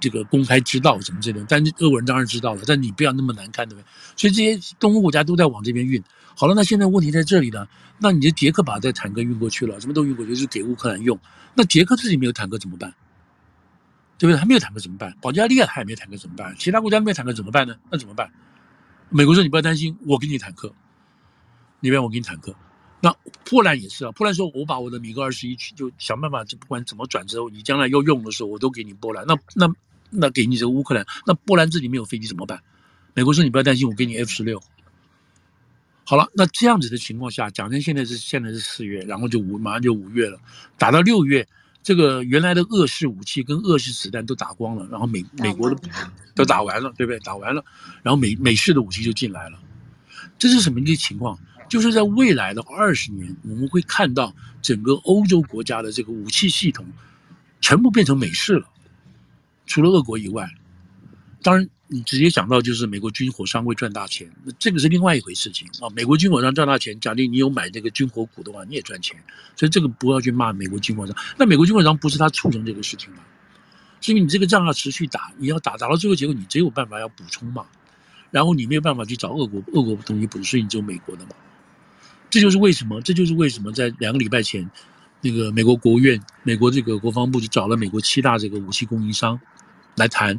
这个公开知道什么这种。但是俄国人当然知道了，但你不要那么难看，对不对？所以这些东欧国家都在往这边运。好了，那现在问题在这里呢，那你的捷克把这坦克运过去了，什么都运过去，就是给乌克兰用。那捷克自己没有坦克怎么办？对不对？还没有坦克怎么办？保加利亚还没坦克怎么办？其他国家没有坦克怎么办呢？那怎么办？美国说你不要担心，我给你坦克，那边我给你坦克。那波兰也是啊，波兰说我把我的米格二十一去，就想办法，就不管怎么转之后，你将来要用的时候，我都给你波兰。那那那给你这个乌克兰，那波兰自己没有飞机怎么办？美国说你不要担心，我给你 F 十六。好了，那这样子的情况下，讲真，现在是现在是四月，然后就五马上就五月了，打到六月。这个原来的俄式武器跟俄式子弹都打光了，然后美美国的 都打完了，对不对？打完了，然后美美式的武器就进来了，这是什么一个情况？就是在未来的二十年，我们会看到整个欧洲国家的这个武器系统全部变成美式了，除了俄国以外，当然。你直接讲到就是美国军火商会赚大钱，那这个是另外一回事情啊。美国军火商赚大钱，假定你有买这个军火股的话，你也赚钱，所以这个不要去骂美国军火商。那美国军火商不是他促成这个事情吗？是因为你这个仗要持续打，你要打打到最后结果，你只有办法要补充嘛。然后你没有办法去找俄国，俄国东西补，所以你只有美国的嘛。这就是为什么，这就是为什么在两个礼拜前，那个美国国务院、美国这个国防部就找了美国七大这个武器供应商来谈。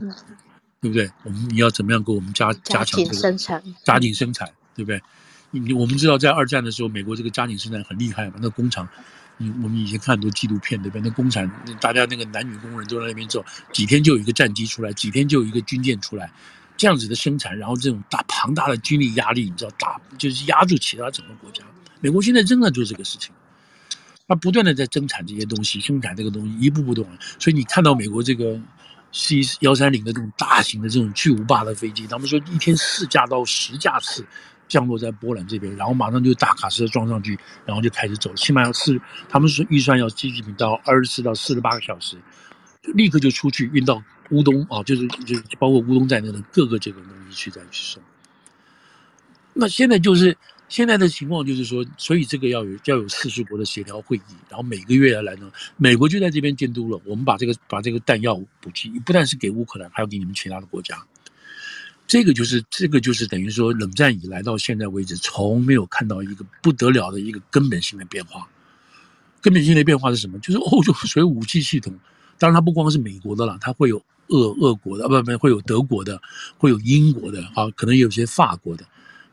对不对？我们你要怎么样给我们加加强这个生产，加紧生产，对不对？你我们知道在二战的时候，美国这个加紧生产很厉害嘛。那工厂，你我们以前看很多纪录片，对不对？那工厂，大家那个男女工人都在那边做，几天就有一个战机出来，几天就有一个军舰出来，这样子的生产，然后这种大庞大的军力压力，你知道，大就是压住其他整个国家。美国现在仍然做这个事情，他不断的在增产这些东西，生产这个东西，一步步的往。所以你看到美国这个。C 幺三零的这种大型的这种巨无霸的飞机，他们说一天四架到十架次降落在波兰这边，然后马上就大卡车装上去，然后就开始走，起码要四，他们说预算要机器到二十四到四十八个小时，就立刻就出去运到乌东啊，就是就是包括乌东在内的各个这个东西去再去送。那现在就是现在的情况就是说，所以这个要有要有四十国的协调会议，然后每个月要来呢，美国就在这边监督了。我们把这个把这个弹药补给，不但是给乌克兰，还要给你们其他的国家。这个就是这个就是等于说，冷战以来到现在为止，从没有看到一个不得了的一个根本性的变化。根本性的变化是什么？就是欧洲所有武器系统，当然它不光是美国的了，它会有俄俄国的，不不会有德国的，会有英国的，啊，可能有些法国的。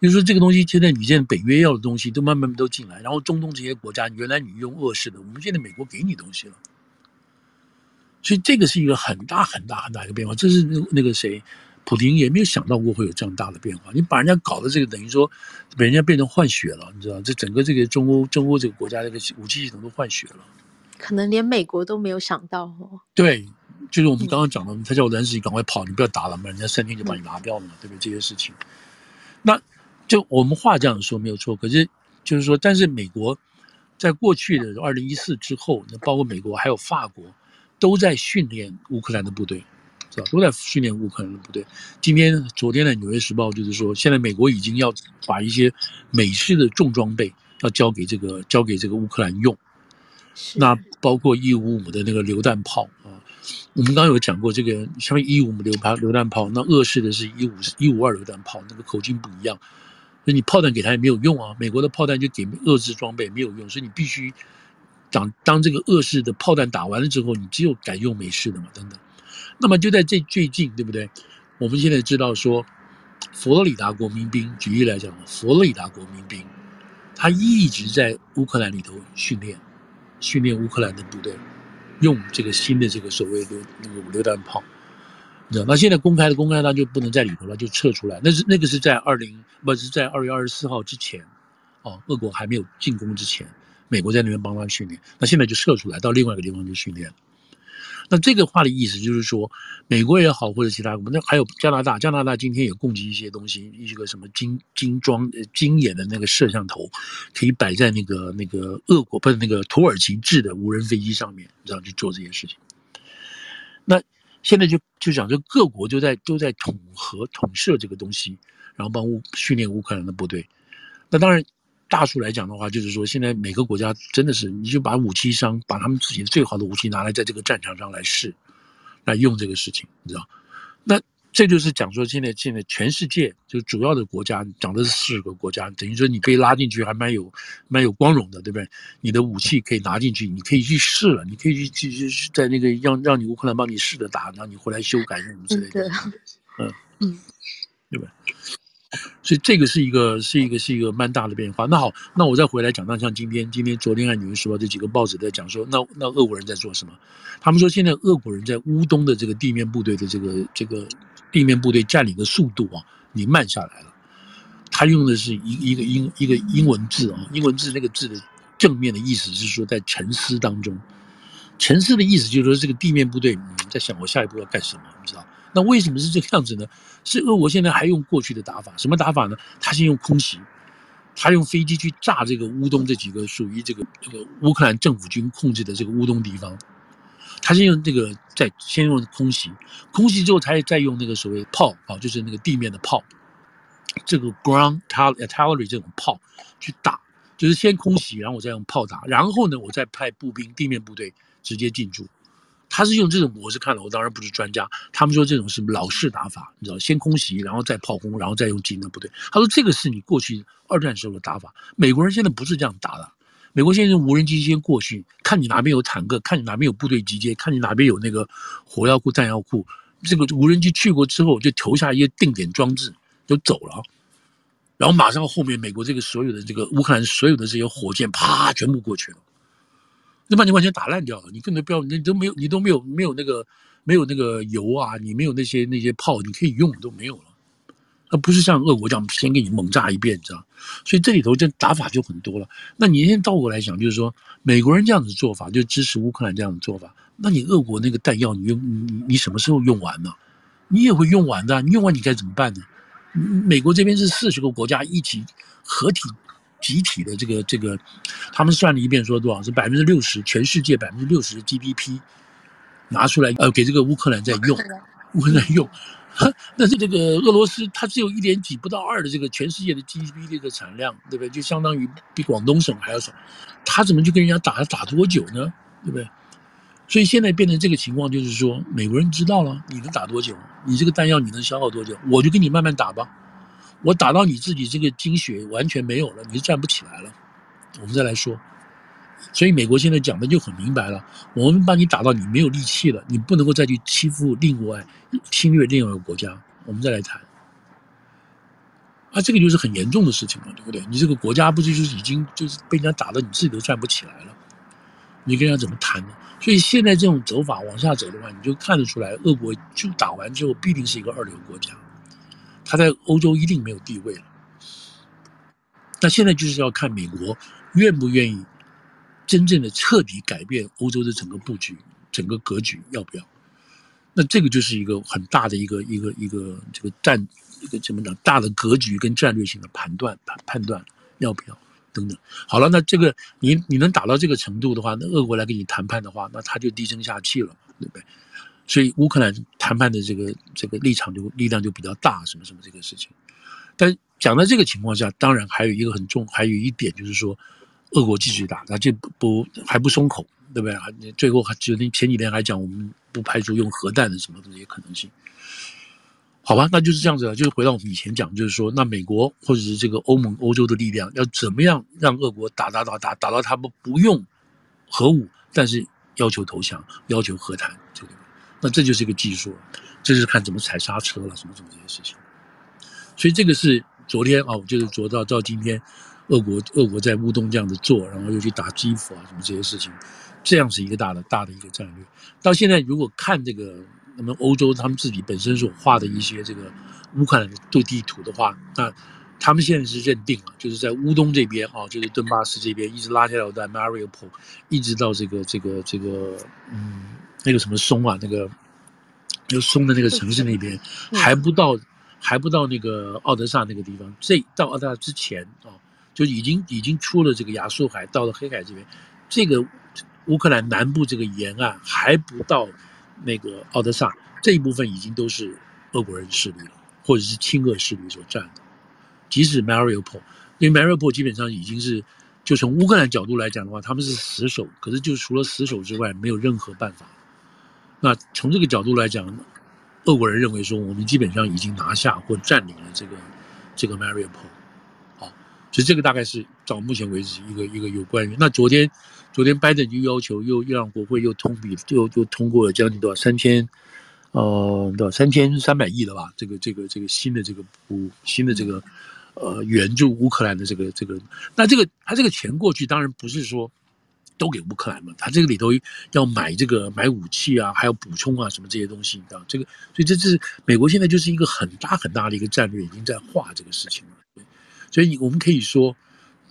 就是说，这个东西现在你现在北约要的东西都慢慢都进来，然后中东这些国家原来你用俄式的，我们现在美国给你东西了，所以这个是一个很大很大很大一个变化。这是那那个谁，普京也没有想到过会有这样大的变化。你把人家搞的这个等于说，把人家变成换血了，你知道？这整个这个中欧中欧这个国家这个武器系统都换血了，可能连美国都没有想到哦。对，就是我们刚刚讲的，他叫我兰斯基赶快跑，你不要打了嘛，人家三天就把你拿掉了嘛，对不对？这些事情，那。就我们话这样说没有错，可是就是说，但是美国在过去的二零一四之后，那包括美国还有法国，都在训练乌克兰的部队，是吧？都在训练乌克兰的部队。今天、昨天的《纽约时报》就是说，现在美国已经要把一些美式的重装备要交给这个交给这个乌克兰用，那包括一五五的那个榴弹炮啊，我们刚刚有讲过这个，像一五五榴弹榴弹炮，那俄式的是一五一五二榴弹炮，那个口径不一样。你炮弹给他也没有用啊，美国的炮弹就给遏制装备没有用，所以你必须当当这个恶式的炮弹打完了之后，你只有改用美式的嘛，等等。那么就在这最近，对不对？我们现在知道说，佛罗里达国民兵，举例来讲，佛罗里达国民兵，他一直在乌克兰里头训练，训练乌克兰的部队用这个新的这个所谓的那个榴弹炮。那现在公开的公开，他就不能在里头了，就撤出来。那是那个是在二零不是在二月二十四号之前，哦，俄国还没有进攻之前，美国在那边帮他训练。那现在就撤出来，到另外一个地方去训练。那这个话的意思就是说，美国也好，或者其他国，那还有加拿大，加拿大今天也供给一些东西，一个什么精精装呃精眼的那个摄像头，可以摆在那个那个俄国不是那个土耳其制的无人飞机上面，这样去做这些事情。那。现在就就讲，这各国就在都在统合统摄这个东西，然后帮乌训练乌克兰的部队。那当然，大数来讲的话，就是说现在每个国家真的是，你就把武器商把他们自己最好的武器拿来在这个战场上来试，来用这个事情，你知道？那。这就是讲说，现在现在全世界就主要的国家，讲的是四十个国家，等于说你被拉进去还蛮有蛮有光荣的，对不对？你的武器可以拿进去，你可以去试了，你可以去去去在那个让让你乌克兰帮你试着打，然后你回来修改什么之类的，嗯嗯，对吧？所以这个是一个是一个是一个蛮大的变化。那好，那我再回来讲，那像今天今天昨天看《纽约时报这几个报纸在讲说，那那俄国人在做什么？他们说现在俄国人在乌东的这个地面部队的这个这个。地面部队占领的速度啊，你慢下来了。他用的是一一个英一个英文字啊，英文字那个字的正面的意思是说在沉思当中。沉思的意思就是说这个地面部队在想我下一步要干什么，你知道？那为什么是这个样子呢？是俄国现在还用过去的打法，什么打法呢？他先用空袭，他用飞机去炸这个乌东这几个属于这个这个乌克兰政府军控制的这个乌东地方。他先用这个，再先用空袭，空袭之后，才再用那个所谓炮啊，就是那个地面的炮，这个 ground artillery 这种炮去打，就是先空袭，然后我再用炮打，然后呢，我再派步兵、地面部队直接进驻。他是用这种模式看了，我当然不是专家，他们说这种是老式打法，你知道，先空袭，然后再炮轰，然后再用精的部队。他说这个是你过去二战时候的打法，美国人现在不是这样打的。美国现在用无人机先过去，看你哪边有坦克，看你哪边有部队集结，看你哪边有那个火药库、弹药库。这个无人机去过之后，就投下一些定点装置，就走了。然后马上后面美国这个所有的这个乌克兰所有的这些火箭，啪，全部过去了。那把你完全打烂掉了，你根本不要，你都没有，你都没有没有那个没有那个油啊，你没有那些那些炮，你可以用都没有了。而不是像俄国这样先给你猛炸一遍，你知道？所以这里头这打法就很多了。那你现在倒过来讲，就是说美国人这样子做法，就支持乌克兰这样的做法。那你俄国那个弹药，你用你你什么时候用完呢？你也会用完的。你用完你该怎么办呢？美国这边是四十个国家一起合体集体的这个这个，他们算了一遍说多少是百分之六十，全世界百分之六十的 GDP 拿出来呃给这个乌克兰在用，乌克兰用。但是这个俄罗斯它只有一点几不到二的这个全世界的 GDP 的一个产量，对不对？就相当于比广东省还要少，他怎么去跟人家打？打多久呢？对不对？所以现在变成这个情况，就是说美国人知道了你能打多久，你这个弹药你能消耗多久，我就跟你慢慢打吧。我打到你自己这个精血完全没有了，你就站不起来了，我们再来说。所以美国现在讲的就很明白了，我们把你打到你没有力气了，你不能够再去欺负另外侵略另外一个国家，我们再来谈。啊，这个就是很严重的事情了，对不对？你这个国家不就是已经就是被人家打的你自己都站不起来了？你跟人家怎么谈呢？所以现在这种走法往下走的话，你就看得出来，俄国就打完之后必定是一个二流国家，他在欧洲一定没有地位了。那现在就是要看美国愿不愿意真正的彻底改变欧洲的整个布局、整个格局，要不要？那这个就是一个很大的一个一个一个这个战一个怎么讲大的格局跟战略性的判断判判断，要不要？等等，好了，那这个你你能打到这个程度的话，那俄国来跟你谈判的话，那他就低声下气了，对不对？所以乌克兰谈判的这个这个立场就力量就比较大，什么什么这个事情。但讲到这个情况下，当然还有一个很重，还有一点就是说，俄国继续打，那就不还不松口，对不对？最后还决定前几天还讲，我们不排除用核弹的什么这些可能性。好吧，那就是这样子了。就是回到我们以前讲，就是说，那美国或者是这个欧盟、欧洲的力量要怎么样让俄国打打打打打到他们不用核武，但是要求投降、要求和谈，这个，那这就是一个技术，这就是看怎么踩刹车了，什么什么这些事情。所以这个是昨天啊，就是昨到到今天，俄国俄国在乌东这样子做，然后又去打基辅啊，什么这些事情，这样是一个大的大的一个战略。到现在如果看这个。那么欧洲他们自己本身所画的一些这个乌克兰的对地图的话，那他们现在是认定了，就是在乌东这边啊，就是顿巴斯这边，一直拉下来到 Mariupol，一直到这个这个这个嗯那个什么松啊，那个就松的那个城市那边，还不到还不到那个奥德萨那个地方，这到奥德萨之前啊，就已经已经出了这个亚速海，到了黑海这边，这个乌克兰南部这个沿岸还不到。那个奥德萨这一部分已经都是俄国人势力了，或者是亲俄势力所占的。即使 Mariupol，因为 Mariupol 基本上已经是，就从乌克兰角度来讲的话，他们是死守，可是就除了死守之外，没有任何办法。那从这个角度来讲，俄国人认为说，我们基本上已经拿下或占领了这个这个 Mariupol。所以这个大概是到目前为止一个一个有关于。那昨天。昨天拜登就要求又又让国会又通比又又通过了将近多少三千，呃多少三千三百亿了吧？这个这个这个新的这个补新的这个呃援助乌克兰的这个这个，那这个他这个钱过去当然不是说都给乌克兰嘛，他这个里头要买这个买武器啊，还要补充啊什么这些东西，你知道这个，所以这是美国现在就是一个很大很大的一个战略，已经在画这个事情了。所以我们可以说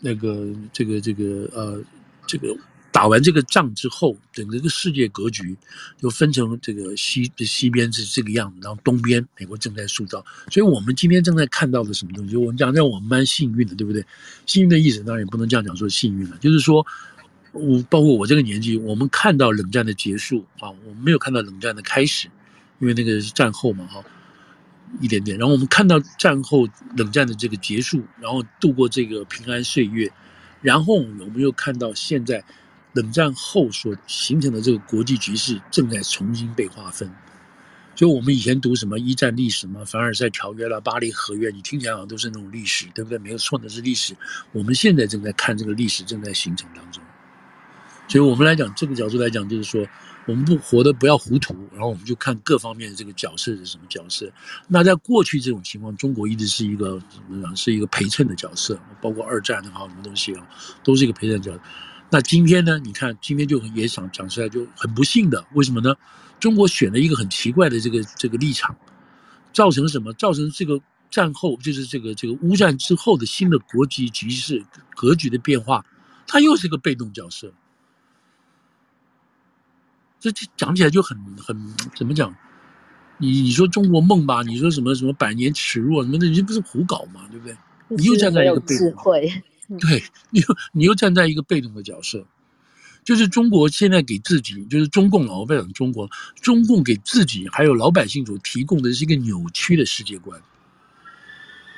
那个这个这个呃这个。打完这个仗之后，整个这个世界格局就分成这个西西边是这个样子，然后东边美国正在塑造。所以我们今天正在看到的什么东西？我们讲让我们蛮幸运的，对不对？幸运的意思当然也不能这样讲说幸运了，就是说我包括我这个年纪，我们看到冷战的结束啊，我们没有看到冷战的开始，因为那个是战后嘛，哈，一点点。然后我们看到战后冷战的这个结束，然后度过这个平安岁月，然后我们又看到现在。冷战后所形成的这个国际局势正在重新被划分，就我们以前读什么一战历史嘛，凡尔赛条约了、巴黎和约，你听起来好像都是那种历史，对不对？没有错，那是历史。我们现在正在看这个历史正在形成当中，所以我们来讲这个角度来讲，就是说我们不活得不要糊涂，然后我们就看各方面的这个角色是什么角色。那在过去这种情况，中国一直是一个什么呢？是一个陪衬的角色，包括二战的好什么东西啊，都是一个陪衬角色。那今天呢？你看，今天就也想讲出来，就很不幸的，为什么呢？中国选了一个很奇怪的这个这个立场，造成什么？造成这个战后，就是这个这个乌战之后的新的国际局势格局的变化，它又是一个被动角色。这这讲起来就很很怎么讲？你你说中国梦吧？你说什么什么百年耻辱什么的，你这不是胡搞嘛？对不对？你又站在一个被动。对，你又你又站在一个被动的角色，就是中国现在给自己，就是中共啊，我不要讲中国，中共给自己还有老百姓所提供的是一个扭曲的世界观。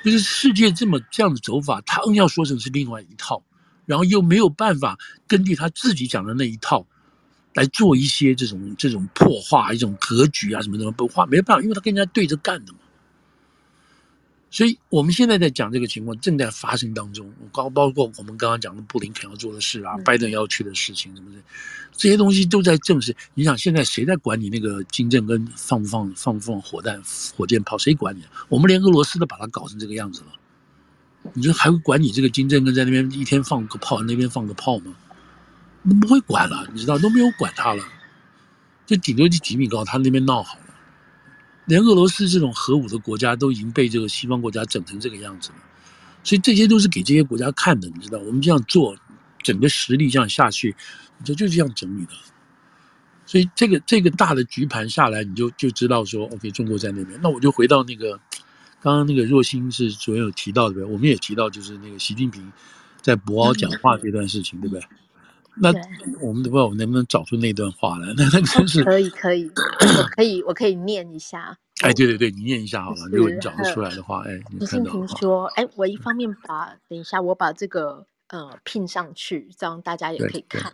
就是世界这么这样的走法，他硬要说成是另外一套，然后又没有办法根据他自己讲的那一套来做一些这种这种破坏、一种格局啊什么什么不化，没办法，因为他跟人家对着干的嘛。所以我们现在在讲这个情况正在发生当中，包包括我们刚刚讲的布林肯要做的事啊，拜登要去的事情什么的，这些东西都在证实。你想现在谁在管你那个金正恩放不放放不放火弹、火箭炮？谁管你？我们连俄罗斯都把它搞成这个样子了，你说还会管你这个金正恩在那边一天放个炮，那边放个炮吗？不会管了，你知道都没有管他了，就顶多就几米高，他那边闹好了。连俄罗斯这种核武的国家都已经被这个西方国家整成这个样子了，所以这些都是给这些国家看的，你知道？我们这样做，整个实力这样下去，你就就这样整理的。所以这个这个大的局盘下来，你就就知道说，OK，中国在那边。那我就回到那个刚刚那个若星是昨天有提到的呗，我们也提到就是那个习近平在博鳌讲话这段事情，对不对？那我们不知道我能不能找出那段话来？那那真是可以可以，我可以我可以念一下。哎，对对对，你念一下好了。如果你找得出来的话，哎，习近平说：“哎，我一方面把等一下我把这个呃拼上去，这样大家也可以看。”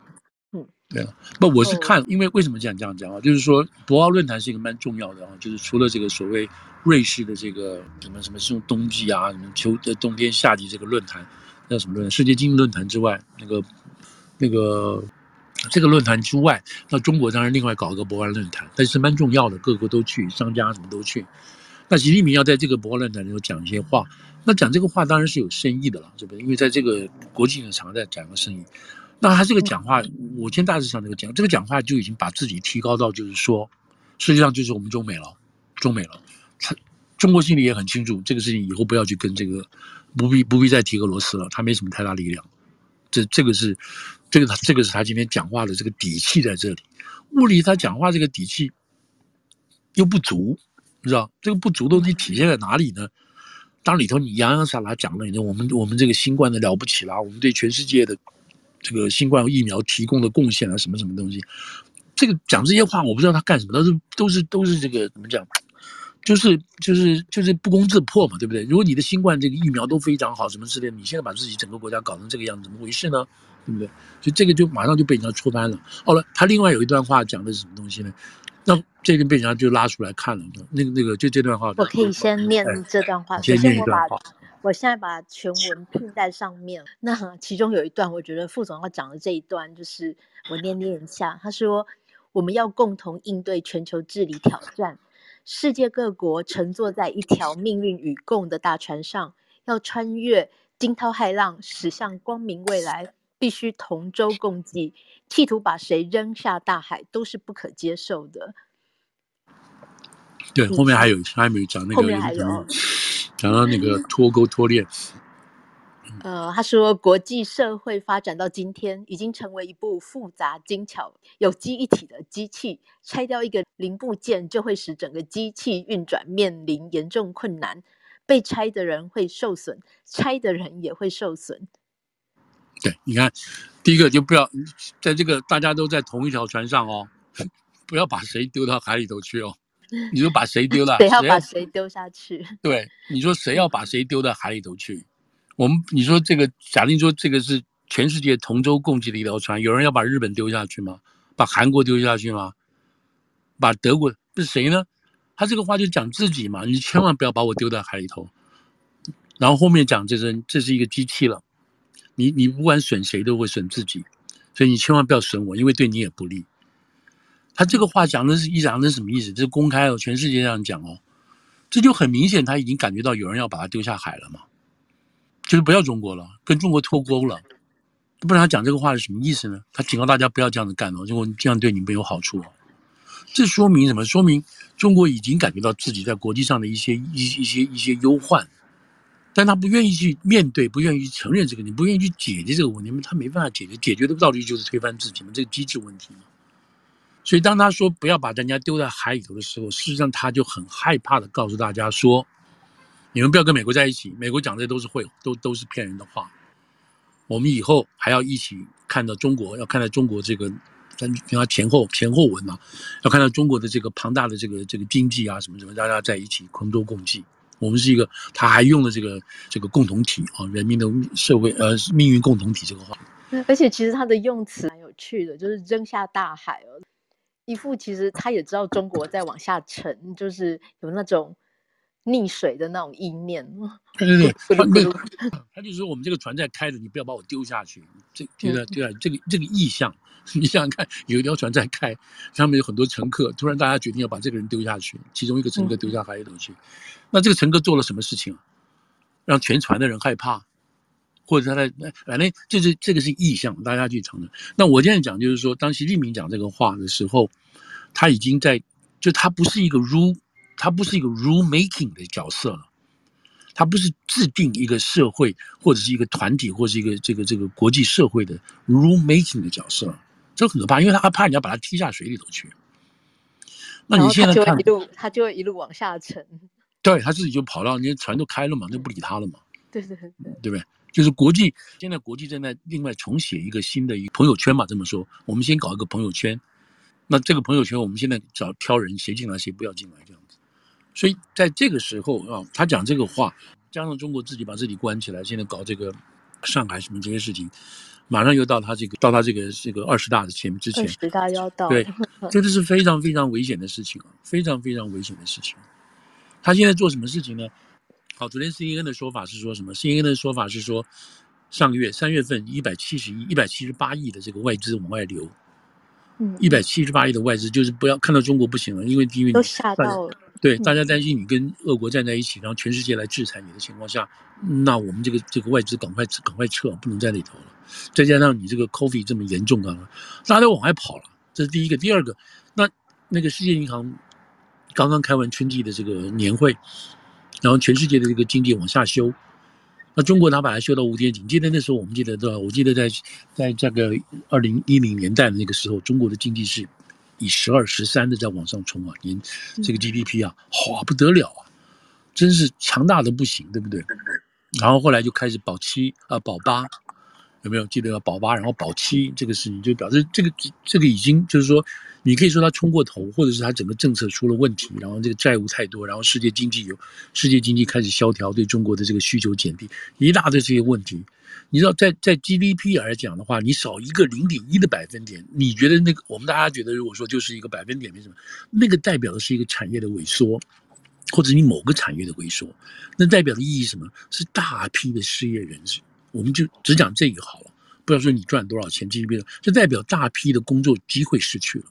嗯，对啊，不，我是看，因为为什么这样这样讲啊？就是说博鳌论坛是一个蛮重要的啊，就是除了这个所谓瑞士的这个什么什么是用冬季啊，什么秋的冬天夏季这个论坛叫什么论坛？世界经济论坛之外，那个。那个这个论坛之外，那中国当然另外搞一个博鳌论坛，但是蛮重要的，各个都去，商家什么都去。那习近平要在这个博鳌论坛里头讲一些话，那讲这个话当然是有深意的了，对不对？因为在这个国际性的场合在讲个深意。那他这个讲话，我先大致上这个讲，这个讲话就已经把自己提高到就是说，实际上就是我们中美了，中美了。他中国心里也很清楚，这个事情以后不要去跟这个，不必不必再提俄罗斯了，他没什么太大力量。这这个是，这个他这个是他今天讲话的这个底气在这里。物理他讲话这个底气又不足，你知道这个不足的东西体现在哪里呢？当里头你洋洋洒洒讲了，你说我们我们这个新冠的了不起啦，我们对全世界的这个新冠疫苗提供的贡献啊，什么什么东西，这个讲这些话，我不知道他干什么，都是都是都是这个怎么讲？就是就是就是不攻自破嘛，对不对？如果你的新冠这个疫苗都非常好，什么之类，你现在把自己整个国家搞成这个样子，怎么回事呢？对不对？所以这个就马上就被人家戳翻了。好了，他另外有一段话讲的是什么东西呢？那这个被人家就拉出来看了。那个那个就这段话，我可以先念这段话。先念一段话。我现在把全文拼在上面。那其中有一段，我觉得副总要讲的这一段，就是我念念一下。他说：“我们要共同应对全球治理挑战。”世界各国乘坐在一条命运与共的大船上，要穿越惊涛骇浪，驶向光明未来，必须同舟共济。企图把谁扔下大海，都是不可接受的。对，后面还有，还没有讲那个，后面还有讲到那个 脱钩脱链。呃，他说，国际社会发展到今天，已经成为一部复杂精巧、有机一体的机器。拆掉一个零部件，就会使整个机器运转面临严重困难。被拆的人会受损，拆的人也会受损。对，你看，第一个就不要在这个大家都在同一条船上哦，不要把谁丢到海里头去哦。你说把谁丢了？谁要把谁丢下去？对，你说谁要把谁丢到海里头去？我们你说这个，假定说这个是全世界同舟共济的一条船，有人要把日本丢下去吗？把韩国丢下去吗？把德国是谁呢？他这个话就讲自己嘛，你千万不要把我丢到海里头。然后后面讲这是这是一个机器了，你你不管损谁都会损自己，所以你千万不要损我，因为对你也不利。他这个话讲的是一讲的是什么意思？这是公开哦，全世界这样讲哦，这就很明显他已经感觉到有人要把他丢下海了嘛。就是不要中国了，跟中国脱钩了，不然他讲这个话是什么意思呢？他警告大家不要这样子干哦，如果这样对你没有好处哦。这说明什么？说明中国已经感觉到自己在国际上的一些一一些一些忧患，但他不愿意去面对，不愿意承认这个，你不愿意去解决这个问题，他没办法解决，解决的道理就是推翻自己嘛，这个机制问题嘛。所以当他说不要把人家丢在海里头的时候，事实上他就很害怕的告诉大家说。你们不要跟美国在一起，美国讲的都是会，都都是骗人的话。我们以后还要一起看到中国，要看到中国这个，咱它前后前后文嘛，要看到中国的这个庞大的这个这个经济啊什么什么，大家在一起同舟共济。我们是一个，他还用了这个这个共同体啊，人民的社会呃命运共同体这个话。而且其实他的用词蛮有趣的，就是扔下大海哦，一副其实他也知道中国在往下沉，就是有那种溺水的那种意念。对对对，他就说我们这个船在开着，你不要把我丢下去。这对啊对啊，这个这个意象，你想想看，有一条船在开，上面有很多乘客，突然大家决定要把这个人丢下去，其中一个乘客丢下海里头去。嗯那这个乘客做了什么事情，让全船的人害怕，或者他在反正就是这个是意向，大家去尝尝。那我现在讲就是说，当习近平讲这个话的时候，他已经在，就他不是一个 rule，他不是一个 rule making 的角色了，他不是制定一个社会或者是一个团体或者是一个这个这个国际社会的 rule making 的角色，这很可怕，因为他怕你要把他踢下水里头去。那你现在看，一路他就会一路往下沉。对，他自己就跑到，人家船都开了嘛，就不理他了嘛。对对对，对不对？就是国际现在国际正在另外重写一个新的一个朋友圈嘛，这么说，我们先搞一个朋友圈。那这个朋友圈，我们现在找挑人，谁进来谁不要进来这样子。所以在这个时候啊，他讲这个话，加上中国自己把自己关起来，现在搞这个上海什么这些事情，马上又到他这个到他这个这个二十大的前之前，二十大要到，对，这个是非常非常危险的事情啊，非常非常危险的事情。他现在做什么事情呢？好，昨天 CNN 的说法是说什么？CNN 的说法是说，上个月三月份一百七十亿、一百七十八亿的这个外资往外流，嗯，一百七十八亿的外资就是不要看到中国不行了，因为因为都吓到了，对，大家担心你跟俄国站在一起，然后全世界来制裁你的情况下，那我们这个这个外资赶快赶快撤，不能在里头了。再加上你这个 COVID 这么严重啊，大家都往外跑了，这是第一个。第二个，那那个世界银行。刚刚开完春季的这个年会，然后全世界的这个经济往下修，那中国哪把它修到五点几。记得那时候我们记得对吧？我记得在在这个二零一零年代的那个时候，中国的经济是以十二十三的在往上冲啊，年这个 GDP 啊，好不得了啊，真是强大的不行，对不对？然后后来就开始保七啊保八，有没有记得要保八，然后保七这个事情就表示这个这个已经就是说。你可以说他冲过头，或者是他整个政策出了问题，然后这个债务太多，然后世界经济有世界经济开始萧条，对中国的这个需求减低，一大堆这些问题。你知道，在在 GDP 而讲的话，你少一个零点一的百分点，你觉得那个我们大家觉得，如果说就是一个百分点没什么，那个代表的是一个产业的萎缩，或者你某个产业的萎缩，那代表的意义什么？是大批的失业人士。我们就只讲这个好了，不要说你赚多少钱 GDP 了，这代表大批的工作机会失去了。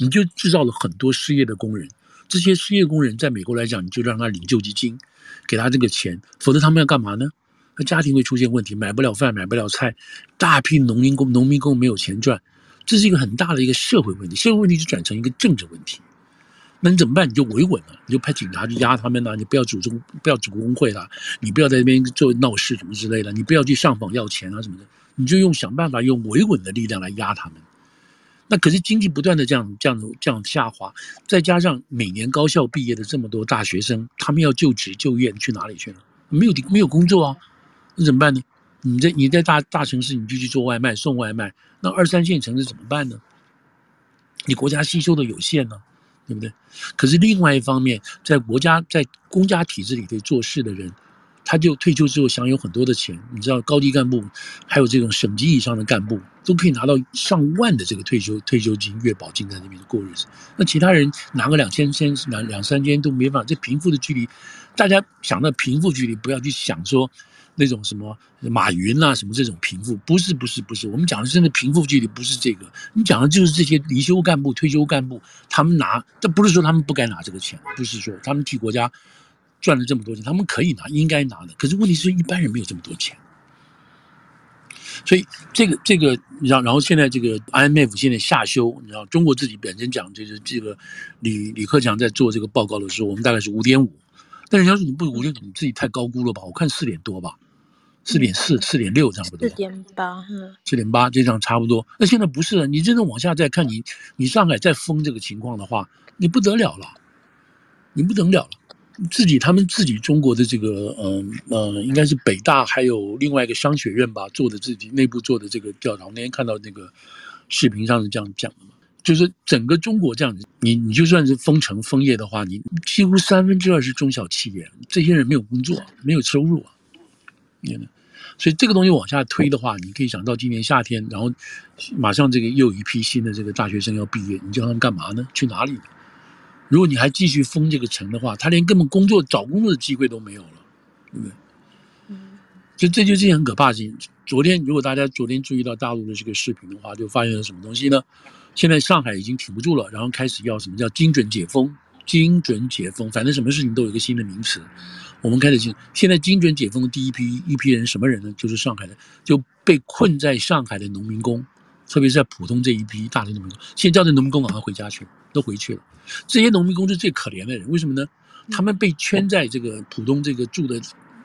你就制造了很多失业的工人，这些失业工人在美国来讲，你就让他领救济金，给他这个钱，否则他们要干嘛呢？他家庭会出现问题，买不了饭，买不了菜，大批农民工、农民工没有钱赚，这是一个很大的一个社会问题，社会问题就转成一个政治问题。那你怎么办？你就维稳了，你就派警察去压他们呐，你不要组织，不要组工会了，你不要在那边做闹事什么之类的，你不要去上访要钱啊什么的，你就用想办法用维稳的力量来压他们。那可是经济不断的这样这样这样下滑，再加上每年高校毕业的这么多大学生，他们要就职就业去哪里去了？没有没有工作啊，那怎么办呢？你在你在大大城市你就去做外卖送外卖，那二三线城市怎么办呢？你国家吸收的有限呢，对不对？可是另外一方面，在国家在公家体制里头做事的人。他就退休之后享有很多的钱，你知道高级干部，还有这种省级以上的干部，都可以拿到上万的这个退休退休金、月保金在那边过日子。那其他人拿个两千千、两两三千都没办法。这贫富的距离，大家想到贫富距离，不要去想说那种什么马云啊什么这种贫富，不是不是不是。我们讲的真的贫富距离不是这个，你讲的就是这些离休干部、退休干部，他们拿，这不是说他们不该拿这个钱，不是说他们替国家。赚了这么多钱，他们可以拿，应该拿的。可是问题是一般人没有这么多钱，所以这个这个，你知道，然后现在这个 IMF 现在下修，你知道，中国自己本身讲就是这个李李克强在做这个报告的时候，我们大概是五点五，但是要是你不我觉得，你自己太高估了吧？我看四点多吧，四点四、四点六差不多，四点八，四点八这样差不多。那现在不是了，你真的往下再看，你你上海再封这个情况的话，你不得了了，你不得了了。自己他们自己中国的这个嗯呃，应该是北大还有另外一个商学院吧做的自己内部做的这个调查，我那天看到那个视频上是这样讲的嘛，就是整个中国这样子，你你就算是封城封业的话，你几乎三分之二是中小企业，这些人没有工作，没有收入啊，你呢？所以这个东西往下推的话，你可以想到今年夏天，然后马上这个又有一批新的这个大学生要毕业，你叫他们干嘛呢？去哪里呢？如果你还继续封这个城的话，他连根本工作找工作的机会都没有了，对不对？嗯，所以这就是一件很可怕的事情。昨天如果大家昨天注意到大陆的这个视频的话，就发现了什么东西呢？现在上海已经挺不住了，然后开始要什么叫精准解封？精准解封，反正什么事情都有一个新的名词。我们开始进，现在精准解封的第一批一批人什么人呢？就是上海的，就被困在上海的农民工，特别是在浦东这一批大的农民工。现在叫的农民工赶快回家去，都回去了。这些农民工是最可怜的人，为什么呢？他们被圈在这个浦东这个住的，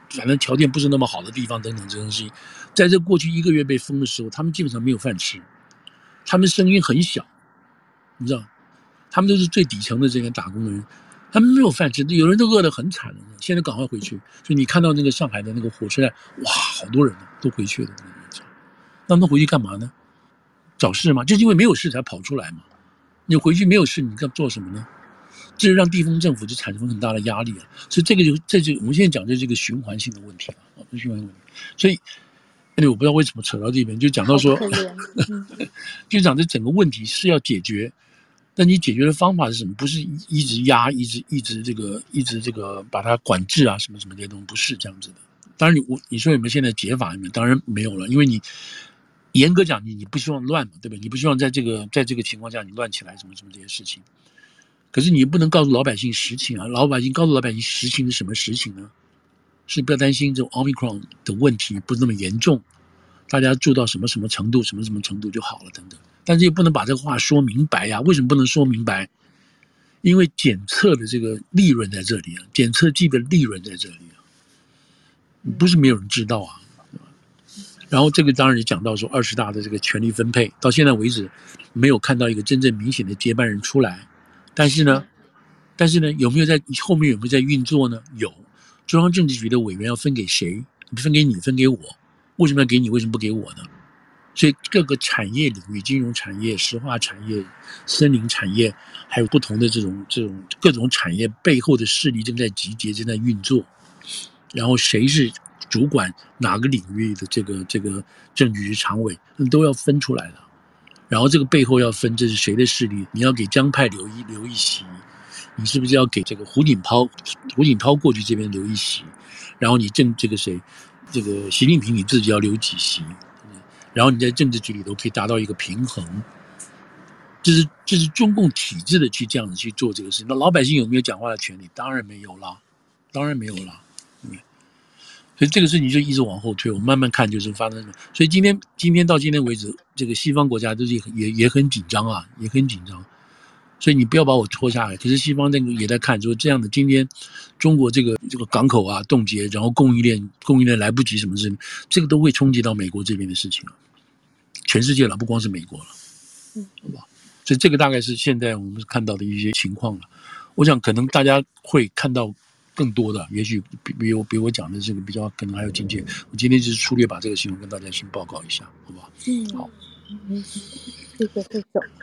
反正条件不是那么好的地方等等这东西。在这过去一个月被封的时候，他们基本上没有饭吃，他们声音很小，你知道，他们都是最底层的这些打工的人。他们没有饭吃，有人都饿得很惨了。现在赶快回去，所以你看到那个上海的那个火车站，哇，好多人都回去了。那他们回去干嘛呢？找事吗？就是因为没有事才跑出来嘛。你回去没有事，你该做什么呢？这就让地方政府就产生很大的压力了。所以这个就这就我们现在讲的这个循环性的问题啊，循环性问题。所以，哎，我不知道为什么扯到这边，就讲到说，就讲这整个问题是要解决。那你解决的方法是什么？不是一直压，一直一直这个，一直这个把它管制啊，什么什么这些东西，不是这样子的。当然你，你我你说有没有现在解法？有没有？当然没有了，因为你严格讲，你你不希望乱嘛，对不对？你不希望在这个在这个情况下你乱起来，什么什么这些事情。可是你不能告诉老百姓实情啊！老百姓告诉老百姓实情是什么实情呢？是不要担心这种 Omicron 的问题不那么严重，大家做到什么什么程度，什么什么程度就好了，等等。但是也不能把这个话说明白呀？为什么不能说明白？因为检测的这个利润在这里啊，检测剂的利润在这里啊，不是没有人知道啊。然后这个当然也讲到说，二十大的这个权力分配到现在为止，没有看到一个真正明显的接班人出来。但是呢，但是呢，有没有在后面有没有在运作呢？有，中央政治局的委员要分给谁？分给你，分给我？为什么要给你？为什么不给我呢？所以各个产业领域，金融产业、石化产业、森林产业，还有不同的这种这种各种产业背后的势力正在集结，正在运作。然后谁是主管哪个领域的这个这个政治局常委，那都要分出来了。然后这个背后要分这是谁的势力，你要给江派留一留一席，你是不是要给这个胡锦涛胡锦涛过去这边留一席？然后你政这个谁，这个习近平你自己要留几席？然后你在政治局里头可以达到一个平衡，这是这是中共体制的去这样子去做这个事情。那老百姓有没有讲话的权利？当然没有了，当然没有了。嗯，所以这个事情就一直往后推，我们慢慢看就是发生什么。所以今天今天到今天为止，这个西方国家都是也也很紧张啊，也很紧张。所以你不要把我拖下来。可是西方那个也在看，就是这样的。今天中国这个这个港口啊冻结，然后供应链供应链来不及什么事情，这个都会冲击到美国这边的事情啊。全世界了，不光是美国了，嗯，好吧，所以这个大概是现在我们看到的一些情况了。我想可能大家会看到更多的，也许比比我比我讲的这个比较可能还要精简。我今天就是粗略把这个新闻跟大家先报告一下，好不好？嗯，好，谢谢谢总。